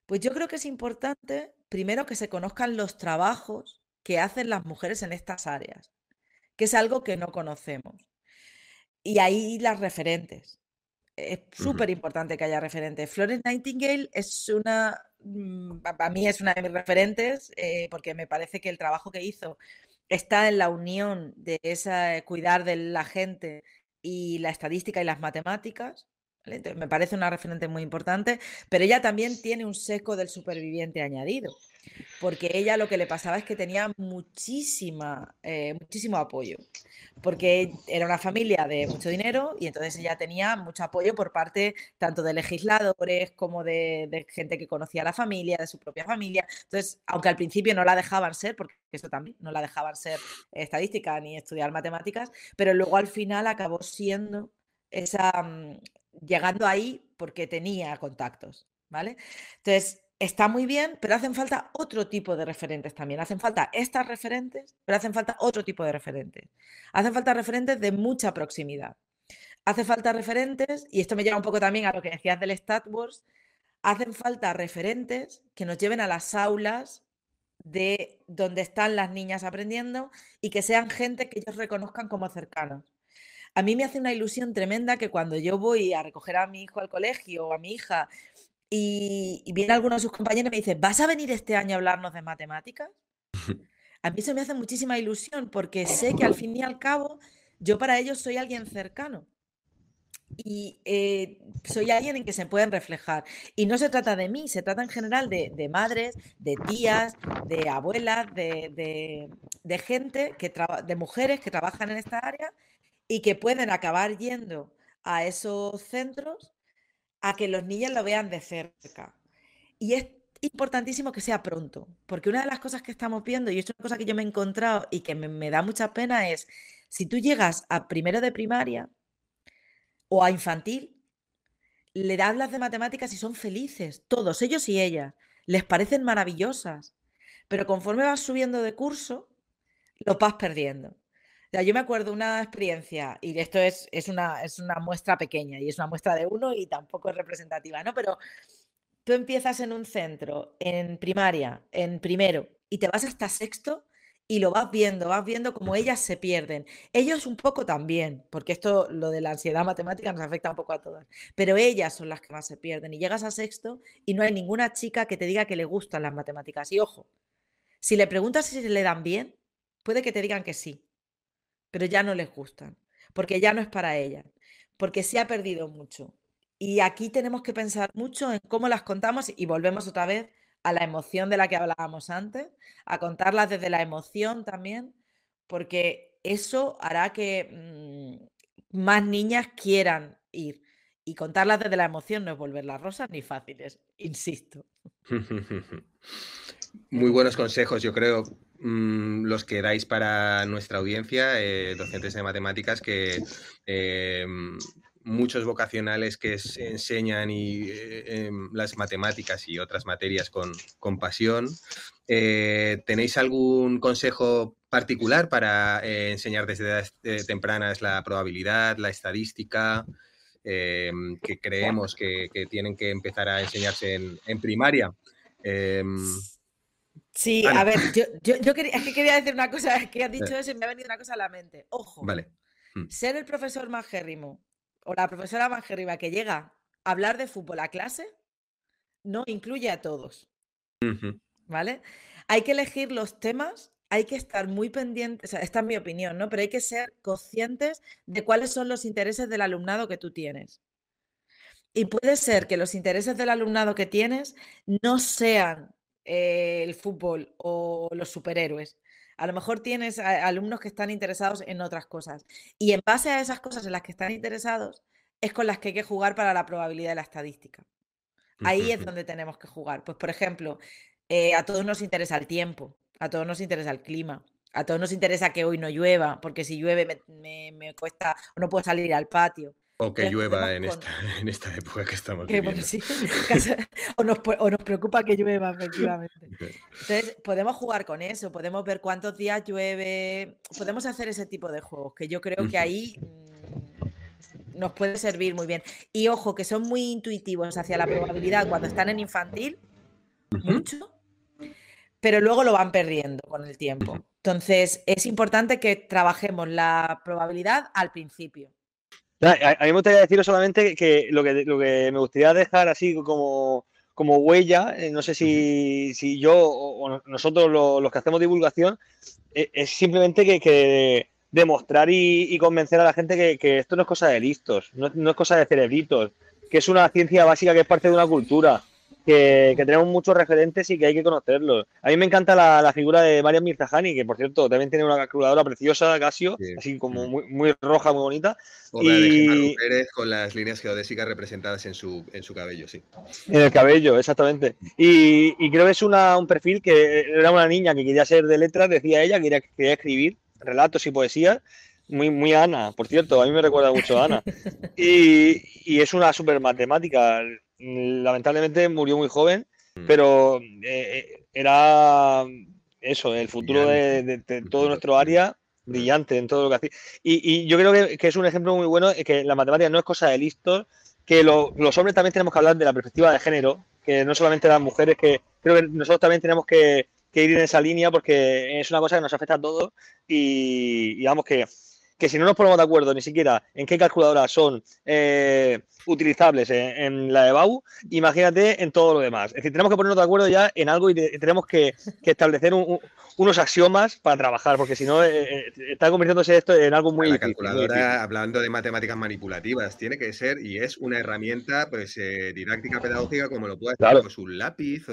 Pues yo creo que es importante, primero, que se conozcan los trabajos que hacen las mujeres en estas áreas, que es algo que no conocemos. Y ahí las referentes. Es súper importante que haya referentes. Florence Nightingale es una, mm, para mí es una de mis referentes, eh, porque me parece que el trabajo que hizo está en la unión de esa cuidar de la gente y la estadística y las matemáticas me parece una referente muy importante, pero ella también tiene un seco del superviviente añadido, porque ella lo que le pasaba es que tenía muchísima, eh, muchísimo apoyo, porque era una familia de mucho dinero y entonces ella tenía mucho apoyo por parte tanto de legisladores como de, de gente que conocía a la familia, de su propia familia. Entonces, aunque al principio no la dejaban ser, porque eso también, no la dejaban ser estadística ni estudiar matemáticas, pero luego al final acabó siendo mm, llegando ahí porque tenía contactos, ¿vale? Entonces, está muy bien, pero hacen falta otro tipo de referentes también. Hacen falta estas referentes, pero hacen falta otro tipo de referentes. Hacen falta referentes de mucha proximidad. Hace falta referentes, y esto me lleva un poco también a lo que decías del Stat Wars, hacen falta referentes que nos lleven a las aulas de donde están las niñas aprendiendo y que sean gente que ellos reconozcan como cercanos. A mí me hace una ilusión tremenda que cuando yo voy a recoger a mi hijo al colegio o a mi hija y, viene alguno de sus compañeros y me dice, ¿vas a venir este año a hablarnos de matemáticas? A mí eso me hace muchísima ilusión porque sé que al fin y al cabo yo para ellos soy alguien cercano y eh, soy alguien en que se pueden reflejar. Y no se trata de mí, se trata en general de, madres, de tías, de abuelas, de, de gente, que de mujeres que trabajan en esta área y que pueden acabar yendo a esos centros a que los niños lo vean de cerca. Y es importantísimo que sea pronto, porque una de las cosas que estamos viendo, y es una cosa que yo me he encontrado y que me, da mucha pena, es si tú llegas a primero de primaria o a infantil, le das las de matemáticas y son felices, todos, ellos y ellas, les parecen maravillosas, pero conforme vas subiendo de curso, lo vas perdiendo yo me acuerdo una experiencia, y esto es, es, una, es una muestra pequeña y es una muestra de uno y tampoco es representativa, ¿no? Pero tú empiezas en un centro, en primaria, en primero, y te vas hasta sexto y lo vas viendo, vas viendo cómo ellas se pierden. Ellos un poco también, porque esto, lo de la ansiedad matemática nos afecta un poco a todas, pero ellas son las que más se pierden. Y llegas a sexto y no hay ninguna chica que te diga que le gustan las matemáticas. Y ojo, si le preguntas si se le dan bien, puede que te digan que sí, pero ya no les gustan, porque ya no es para ellas, porque se ha perdido mucho. Y aquí tenemos que pensar mucho en cómo las contamos y volvemos otra vez a la emoción de la que hablábamos antes, a contarlas desde la emoción también, porque eso hará que mm, más niñas quieran ir. Y contarlas desde la emoción no es volverlas rosas ni fáciles, insisto. Muy buenos consejos, yo creo, mm, los que dais para nuestra audiencia, eh, docentes de matemáticas, que eh, muchos vocacionales que se enseñan eh, em, las matemáticas y otras materias con, con pasión. ¿Tenéis algún consejo particular para enseñar desde edades tempranas la probabilidad, la estadística? Em, que creemos que, tienen que empezar a enseñarse en, en primaria. Em, Sí, a ver, yo, quería, es que quería decir una cosa, que has dicho eso y me ha venido una cosa a la mente. Ojo, vale. Mm. ser el profesor más gérrimo o la profesora más gérrima que llega a hablar de fútbol a clase no incluye a todos. ¿Vale? hay que elegir los temas, hay que estar muy pendientes, o sea, esta es mi opinión, ¿no? Pero hay que ser conscientes de cuáles son los intereses del alumnado que tú tienes. Y puede ser que los intereses del alumnado que tienes no sean eh, el fútbol o los superhéroes. A lo mejor tienes alumnos que están interesados en otras cosas. Y en base a esas cosas en las que están interesados, es con las que hay que jugar para la probabilidad de la estadística. Ahí es donde tenemos que jugar. Pues, por ejemplo, eh, a todos nos interesa el tiempo, a todos nos interesa el clima, a todos nos interesa que hoy no llueva, porque si llueve me, cuesta o no puedo salir al patio. O que llueva en, esta, en esta época que estamos viviendo. o, nos, preocupa que llueva, efectivamente. Entonces, podemos jugar con eso, podemos ver cuántos días llueve, podemos hacer ese tipo de juegos, que yo creo que ahí mm, nos puede servir muy bien. Y ojo, que son muy intuitivos hacia la probabilidad cuando están en infantil, mucho, pero luego lo van perdiendo con el tiempo. Entonces, es importante que trabajemos la probabilidad al principio. A, mí me gustaría decir solamente que lo, que lo que me gustaría dejar así como, como huella, eh, no sé si, si yo o, nosotros los que hacemos divulgación, eh, es simplemente que, demostrar y, convencer a la gente que, esto no es cosa de listos, no, no, es cosa de cerebritos, que es una ciencia básica que es parte de una cultura que, tenemos muchos referentes y que hay que conocerlos. A mí me encanta la, figura de Marian Mirtajani, que por cierto también tiene una calculadora preciosa, Casio, así como muy, muy, roja, muy bonita. O la de Pérez con las líneas geodésicas representadas en su, en su cabello, sí. En el cabello, exactamente. Y, creo que es una, un perfil que era una niña que quería ser de letras, decía ella, que quería, quería escribir relatos y poesías muy, muy Ana, por cierto, a mí me recuerda mucho a Ana. Y, y es una super matemática lamentablemente murió muy joven, mm. pero eh, eh, era eso, el futuro de, todo nuestro área brillante en todo lo que hacía. Y, yo creo que, es un ejemplo muy bueno, que la matemática no es cosa de listos, que los hombres también tenemos que hablar de la perspectiva de género, que no solamente las mujeres, que creo que nosotros también tenemos que, ir en esa línea porque es una cosa que nos afecta a todos y digamos que que si no nos ponemos de acuerdo ni siquiera en qué calculadoras son eh, utilizables en, la EBAU, imagínate en todo lo demás. Es decir, tenemos que ponernos de acuerdo ya en algo y, tenemos que, establecer unos axiomas para trabajar, porque si no, eh, eh, está convirtiéndose esto en algo muy... La calculadora, hablando de matemáticas manipulativas, tiene que ser y es una herramienta pues didáctica pedagógica como lo puede hacer pues, un lápiz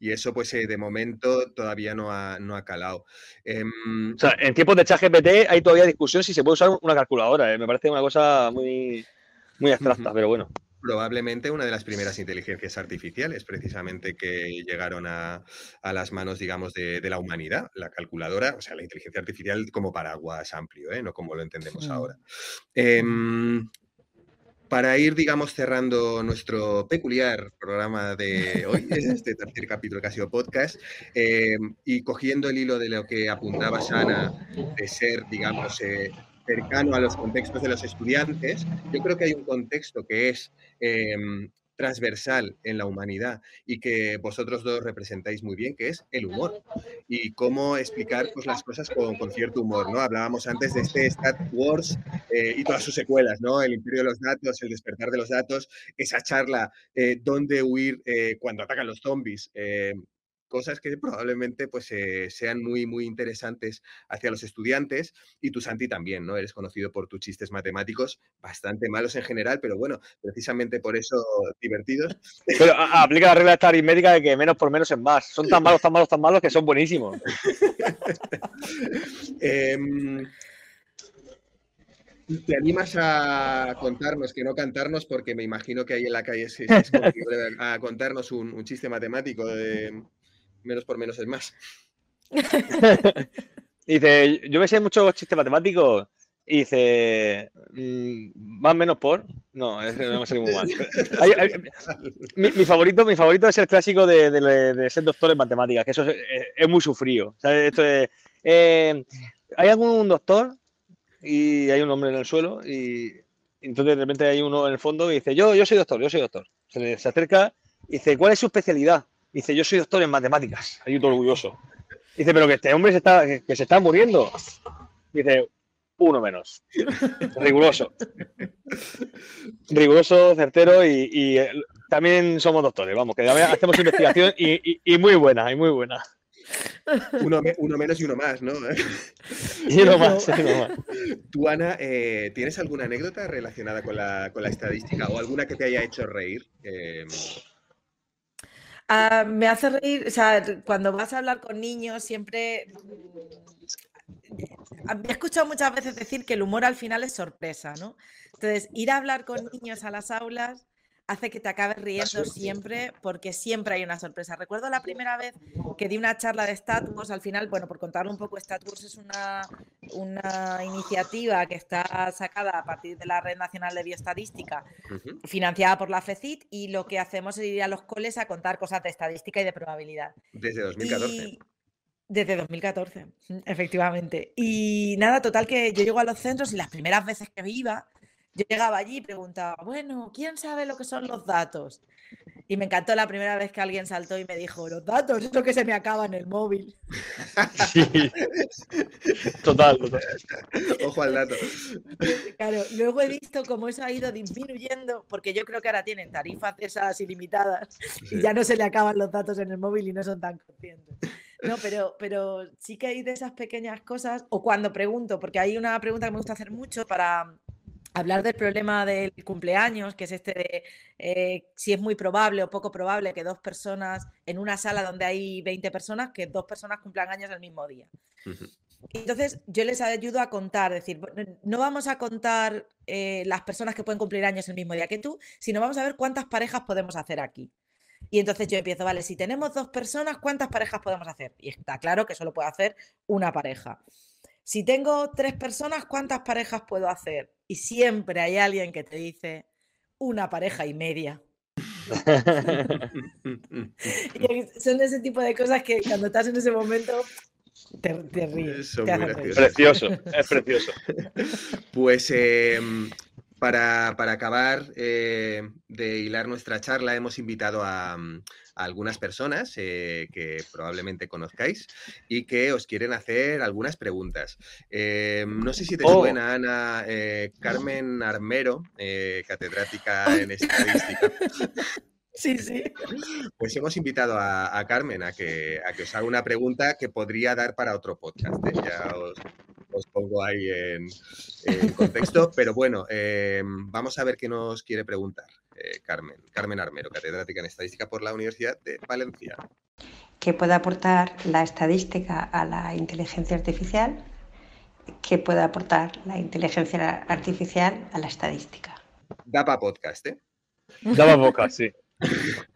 y eso pues de momento todavía no ha, no ha calado. Em, o sea, en tiempos de chat GPT hay todavía discusión si se puede usar una calculadora. ¿eh? Me parece una cosa muy, muy abstracta, pero bueno. Probablemente una de las primeras inteligencias artificiales, precisamente, que llegaron a, las manos, digamos, de, la humanidad, la calculadora, o sea, la inteligencia artificial como paraguas amplio, ¿eh? no como lo entendemos ahora. Em, para ir, digamos, cerrando nuestro peculiar programa de hoy, este tercer capítulo que ha sido podcast, em, y cogiendo el hilo de lo que apuntaba Sana, de ser, digamos, eh, cercano a los contextos de los estudiantes, yo creo que hay un contexto que es em, transversal en la humanidad y que vosotros dos representáis muy bien, que es el humor y cómo explicar pues, las cosas con, cierto humor. ¿no? Hablábamos antes de este Stat Wars eh, y todas sus secuelas, ¿no? el imperio de los datos, el despertar de los datos, esa charla, eh, dónde huir eh, cuando atacan los zombies cosas que probablemente pues, eh, sean muy, muy interesantes hacia los estudiantes. Y tú, Santi, también, ¿no? Eres conocido por tus chistes matemáticos, bastante malos en general, pero bueno, precisamente por eso divertidos. Pero aplica la regla esta aritmética de que menos por menos es más. Son tan malos, tan malos, tan malos que son buenísimos. Em, ¿Te animas a contarnos, que no cantarnos, porque me imagino que ahí en la calle es, a contarnos un chiste matemático de, menos por menos es más. dice, yo me sé mucho chiste matemático y dice, mm, más menos por. No, es, no me sale muy mal. mi, favorito, mi favorito es el clásico de, ser doctor en matemáticas, que eso es, muy sufrido. Esto eh, hay algún doctor y hay un hombre en el suelo y entonces de repente hay uno en el fondo y dice, yo, yo soy doctor, yo soy doctor. Se, se acerca y dice, ¿cuál es su especialidad? Dice, yo soy doctor en matemáticas. Estoy todo orgulloso. Dice, pero que este hombre se está, que, se está muriendo. Dice, uno menos. Riguroso. Riguroso, certero y, eh, también somos doctores, vamos, que hacemos investigación y, muy buena, y muy buena. Uno, menos y uno más, ¿no? y uno más, uno más. Tú, Ana, eh, ¿tienes alguna anécdota relacionada con la, estadística o alguna que te haya hecho reír? Em, ah, me hace reír, o sea, cuando vas a hablar con niños siempre... He escuchado muchas veces decir que el humor al final es sorpresa, ¿no? Entonces, ir a hablar con niños a las aulas hace que te acabes riendo siempre porque siempre hay una sorpresa. Recuerdo la primera vez que di una charla de StatWars, al final, bueno, por contarlo un poco, StatWars es una, una iniciativa que está sacada a partir de la Red Nacional de Bioestadística, financiada por la FECIT, y lo que hacemos es ir a los coles a contar cosas de estadística y de probabilidad. Desde 2014. Desde 2014, efectivamente. Y nada, total que yo llego a los centros y las primeras veces que iba, llegaba allí y preguntaba, bueno, ¿quién sabe lo que son los datos? Y me encantó la primera vez que alguien saltó y me dijo, los datos, eso que se me acaba en el móvil. Sí. Total, total. Ojo al dato. Claro, luego he visto cómo eso ha ido disminuyendo, porque yo creo que ahora tienen tarifas esas ilimitadas y ya no se le acaban los datos en el móvil y no son tan conscientes. No, pero, pero sí que hay de esas pequeñas cosas, o cuando pregunto, porque hay una pregunta que me gusta hacer mucho para, hablar del problema del cumpleaños, que es este de eh, si es muy probable o poco probable que dos personas en una sala donde hay 20 personas, que dos personas cumplan años el mismo día. Entonces, yo les ayudo a contar, decir, no vamos a contar eh, las personas que pueden cumplir años el mismo día que tú, sino vamos a ver cuántas parejas podemos hacer aquí. Y entonces yo empiezo, vale, si tenemos dos personas, ¿cuántas parejas podemos hacer? Y está claro que solo puede hacer una pareja. Si tengo tres personas, ¿cuántas parejas puedo hacer? Y siempre hay alguien que te dice una pareja y media. son ese tipo de cosas que cuando estás en ese momento te, ríes. Es precioso, es precioso. Pues em, para, acabar eh, de hilar nuestra charla, hemos invitado a, mm, algunas personas eh, que probablemente conozcáis y que os quieren hacer algunas preguntas. Eh, no sé si te oh. suena, Ana, Carmen Armero, catedrática en estadística. Sí, sí. Pues hemos invitado a, Carmen a que, a que os haga una pregunta que podría dar para otro podcast. Ya os, os pongo ahí en, contexto. Pero bueno, eh, vamos a ver qué nos quiere preguntar eh, Carmen. Carmen Armero, catedrática en estadística por la Universidad de Valencia. ¿Qué puede aportar la estadística a la inteligencia artificial? ¿Qué puede aportar la inteligencia artificial a la estadística? Da para podcast, ¿eh? Da para podcast, sí.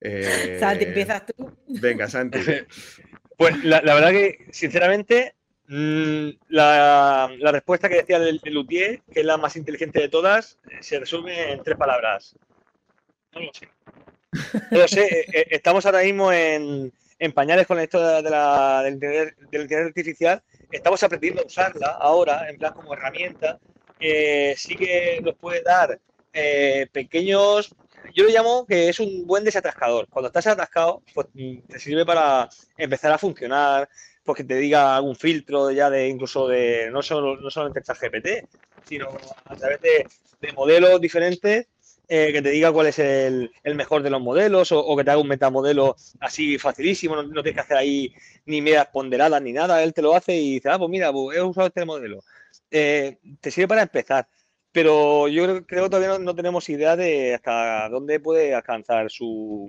Eh, Santi, empiezas tú. Venga, Santi. Pues la, verdad que, sinceramente, Mm, la, respuesta que decía el, Luthier, que es la más inteligente de todas, eh, se resume en tres palabras. No lo sé. No lo sé. Eh, eh, estamos ahora mismo en, pañales con esto de la, del, inteligencia artificial. Estamos aprendiendo a usarla ahora, en plan como herramienta. sí que nos puede dar pequeños. Yo lo llamo que es un buen desatascador. Cuando estás atascado, pues mm, te sirve para empezar a funcionar, pues que te diga algún filtro ya de incluso de no solo no solamente GPT, sino a través de, modelos diferentes eh, que te diga cuál es el, mejor de los modelos o, que te haga un metamodelo así facilísimo, no, tienes que hacer ahí ni medias ponderadas ni nada, él te lo hace y dice, ah, pues mira, pues he usado este modelo. Eh, te sirve para empezar, pero yo creo, que todavía no, tenemos idea de hasta dónde puede alcanzar su,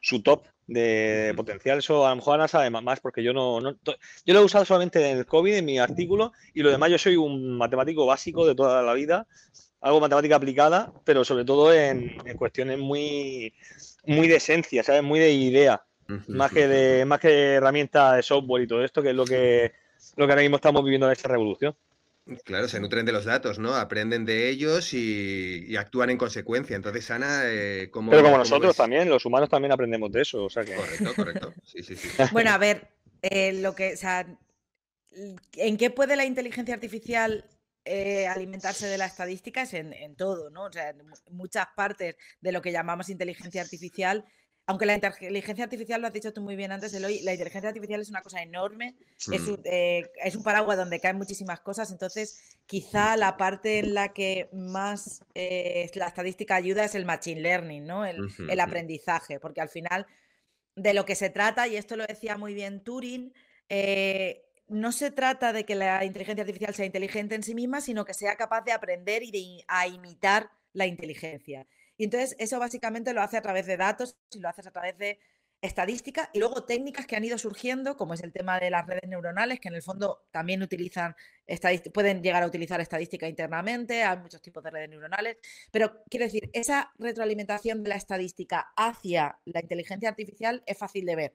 su top de potencial. Eso a lo mejor Ana sabe más porque yo no, yo lo he usado solamente en el COVID, en mi artículo, y lo demás yo soy un matemático básico de toda la vida, hago matemática aplicada, pero sobre todo en, cuestiones muy, muy de esencia, ¿sabes? Muy de idea, más que de, más que herramienta de software y todo esto, que es lo que, lo que ahora mismo estamos viviendo en esta revolución. Claro, se nutren de los datos, ¿no? Aprenden de ellos y, actúan en consecuencia. Entonces, Ana, eh, ¿cómo, Pero como nosotros también, los humanos también aprendemos de eso. O sea que... Correcto, correcto. Sí, sí, sí. Bueno, a ver, eh, lo que, o sea, ¿en qué puede la inteligencia artificial eh, alimentarse de la estadística? Es en, en, todo, ¿no? O sea, en muchas partes de lo que llamamos inteligencia artificial aunque la inteligencia artificial, lo has dicho tú muy bien antes, Eloy, la inteligencia artificial es una cosa enorme, es, mm. un, eh, es, un, paraguas donde caen muchísimas cosas, entonces quizá la parte en la que más eh, la estadística ayuda es el machine learning, ¿no? el, aprendizaje, porque al final de lo que se trata, y esto lo decía muy bien Turing, eh, no se trata de que la inteligencia artificial sea inteligente en sí misma, sino que sea capaz de aprender y de a imitar la inteligencia. Y entonces eso básicamente lo hace a través de datos y lo haces a través de estadística y luego técnicas que han ido surgiendo, como es el tema de las redes neuronales, que en el fondo también utilizan pueden llegar a utilizar estadística internamente, hay muchos tipos de redes neuronales, pero quiero decir, esa retroalimentación de la estadística hacia la inteligencia artificial es fácil de ver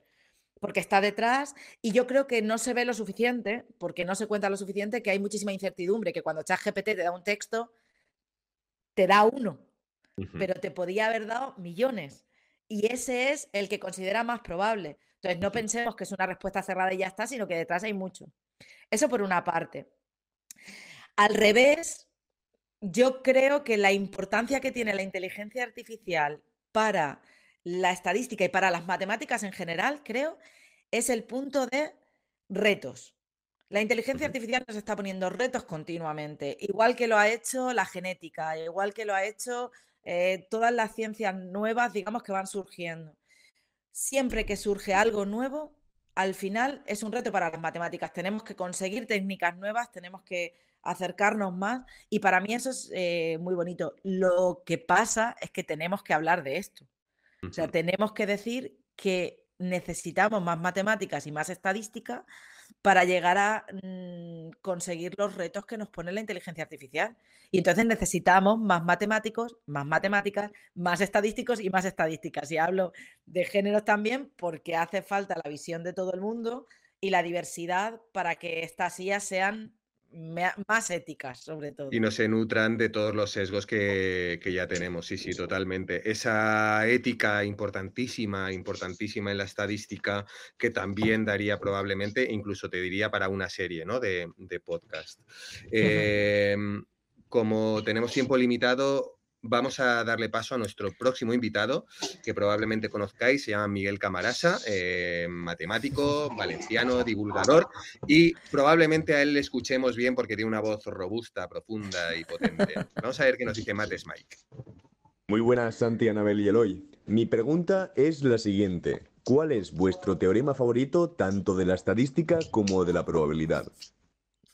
porque está detrás y yo creo que no se ve lo suficiente, porque no se cuenta lo suficiente, que hay muchísima incertidumbre, que cuando ChatGPT te da un texto, te da uno, pero te podía haber dado millones. Y ese es el que considera más probable. Entonces, no pensemos que es una respuesta cerrada y ya está, sino que detrás hay mucho. Eso por una parte. Al revés, yo creo que la importancia que tiene la inteligencia artificial para la estadística y para las matemáticas en general, creo, es el punto de retos. La inteligencia artificial nos está poniendo retos continuamente, igual que lo ha hecho la genética, igual que lo ha hecho eh, todas las ciencias nuevas, digamos, que van surgiendo. Siempre que surge algo nuevo, al final es un reto para las matemáticas. Tenemos que conseguir técnicas nuevas, tenemos que acercarnos más y para mí eso es eh, muy bonito. Lo que pasa es que tenemos que hablar de esto. O sea, tenemos que decir que necesitamos más matemáticas y más estadística para llegar a mm, conseguir los retos que nos pone la inteligencia artificial. Y entonces necesitamos más matemáticos, más matemáticas, más estadísticos y más estadísticas. Y hablo de géneros también porque hace falta la visión de todo el mundo y la diversidad para que estas IAS sean más éticas, sobre todo. Y no se nutran de todos los sesgos que, ya tenemos, sí, sí, totalmente. Esa ética importantísima, importantísima en la estadística, que también daría probablemente, incluso te diría, para una serie ¿no? de, podcast. Em, como tenemos tiempo limitado, vamos a darle paso a nuestro próximo invitado, que probablemente conozcáis, se llama Miguel Camarasa, eh, matemático, valenciano, divulgador, y probablemente a él le escuchemos bien porque tiene una voz robusta, profunda y potente. Vamos a ver qué nos dice Mates Mike. Muy buenas, Santi, Anabel y Eloy. Mi pregunta es la siguiente. ¿Cuál es vuestro teorema favorito tanto de la estadística como de la probabilidad?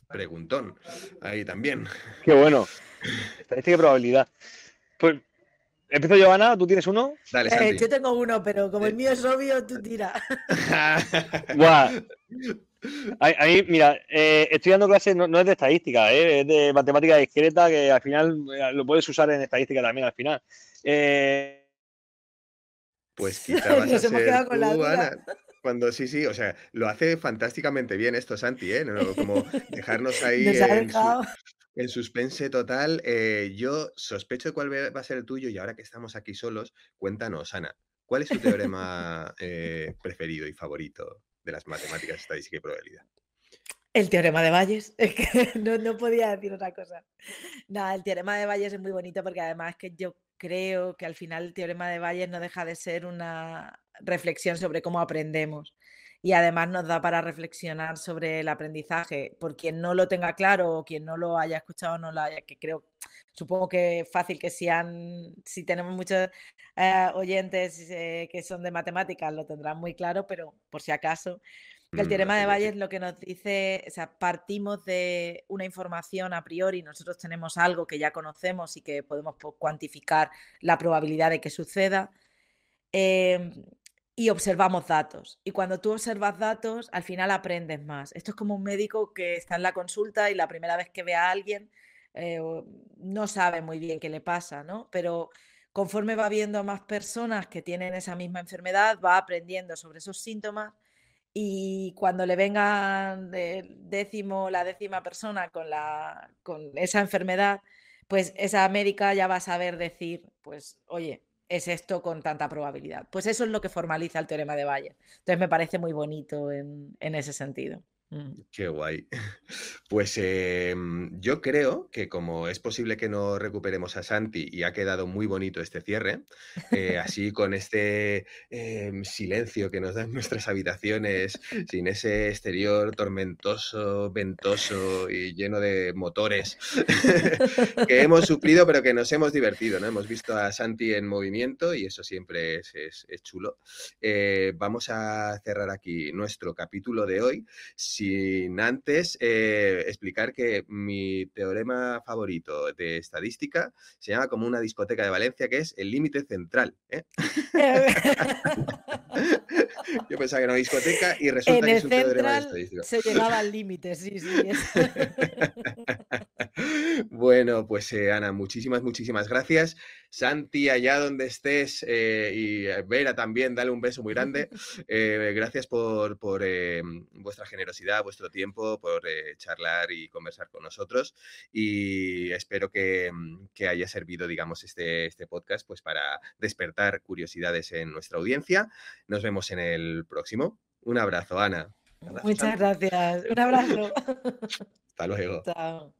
Preguntón. Ahí también. Qué bueno. Estadística y probabilidad. Pues, ¿empiezo yo, Ana? ¿Tú tienes uno? Dale, eh, yo tengo uno, pero como el mío es obvio, tú tira. Buah. Ahí, mira, eh, estoy dando clases, no, es de estadística, eh, es de matemática discreta, que al final eh, lo puedes usar en estadística también al final. Pues quizá vas a ser tú, Ana. Cuando sí, sí, o sea, lo hace fantásticamente bien esto, Santi, ¿eh? como dejarnos ahí en, en suspense total. Eh, yo sospecho de cuál va a ser el tuyo y ahora que estamos aquí solos, cuéntanos, Ana, ¿cuál es tu teorema eh, preferido y favorito de las matemáticas, estadística y probabilidad? El teorema de Bayes, es que no, podía decir otra cosa. Nada, el teorema de Bayes es muy bonito porque además que yo creo que al final el teorema de Bayes no deja de ser una reflexión sobre cómo aprendemos y además nos da para reflexionar sobre el aprendizaje. Por quien no lo tenga claro o quien no lo haya escuchado, no lo haya, que creo, supongo que es fácil que si, han, si tenemos muchos eh, oyentes eh, que son de matemáticas, lo tendrán muy claro, pero por si acaso. El mm, teorema de Bayes lo que nos dice, o sea, partimos de una información a priori, nosotros tenemos algo que ya conocemos y que podemos cuantificar la probabilidad de que suceda. Em, y observamos datos. Y cuando tú observas datos, al final aprendes más. Esto es como un médico que está en la consulta y la primera vez que ve a alguien eh, no sabe muy bien qué le pasa, ¿no? Pero conforme va viendo a más personas que tienen esa misma enfermedad, va aprendiendo sobre esos síntomas y cuando le venga el décimo, la décima persona con, la, con esa enfermedad, pues esa médica ya va a saber decir, pues, oye, es esto con tanta probabilidad. Pues eso es lo que formaliza el teorema de Bayes. Entonces me parece muy bonito en, ese sentido. Mm. Qué guay. Pues em, yo creo que como es posible que no recuperemos a Santi y ha quedado muy bonito este cierre, eh, así con este em, silencio que nos dan nuestras habitaciones, sin ese exterior tormentoso, ventoso y lleno de motores que hemos sufrido pero que nos hemos divertido, ¿no? Hemos visto a Santi en movimiento y eso siempre es, es- es chulo. Eh, vamos a cerrar aquí nuestro capítulo de hoy sin antes eh, explicar que mi teorema favorito de estadística se llama como una discoteca de Valencia, que es el límite central. ¿eh? Yo pensaba que era una discoteca y resulta en que el es un teorema de estadística. se llegaba al límite, sí, sí. es- Bueno, pues eh, Ana, muchísimas, muchísimas gracias. Santi, allá donde estés, eh, y eh, Vera también, dale un beso muy grande. Eh, gracias por, por, eh, vuestra generosidad, vuestro tiempo, por charlar y conversar con nosotros. Y espero que, mm, que haya servido, digamos, este, este podcast pues, para despertar curiosidades en nuestra audiencia. Nos vemos en el próximo. Un abrazo, Ana. Un abrazo, Muchas Santi. gracias. Un abrazo. Hasta luego. Chao.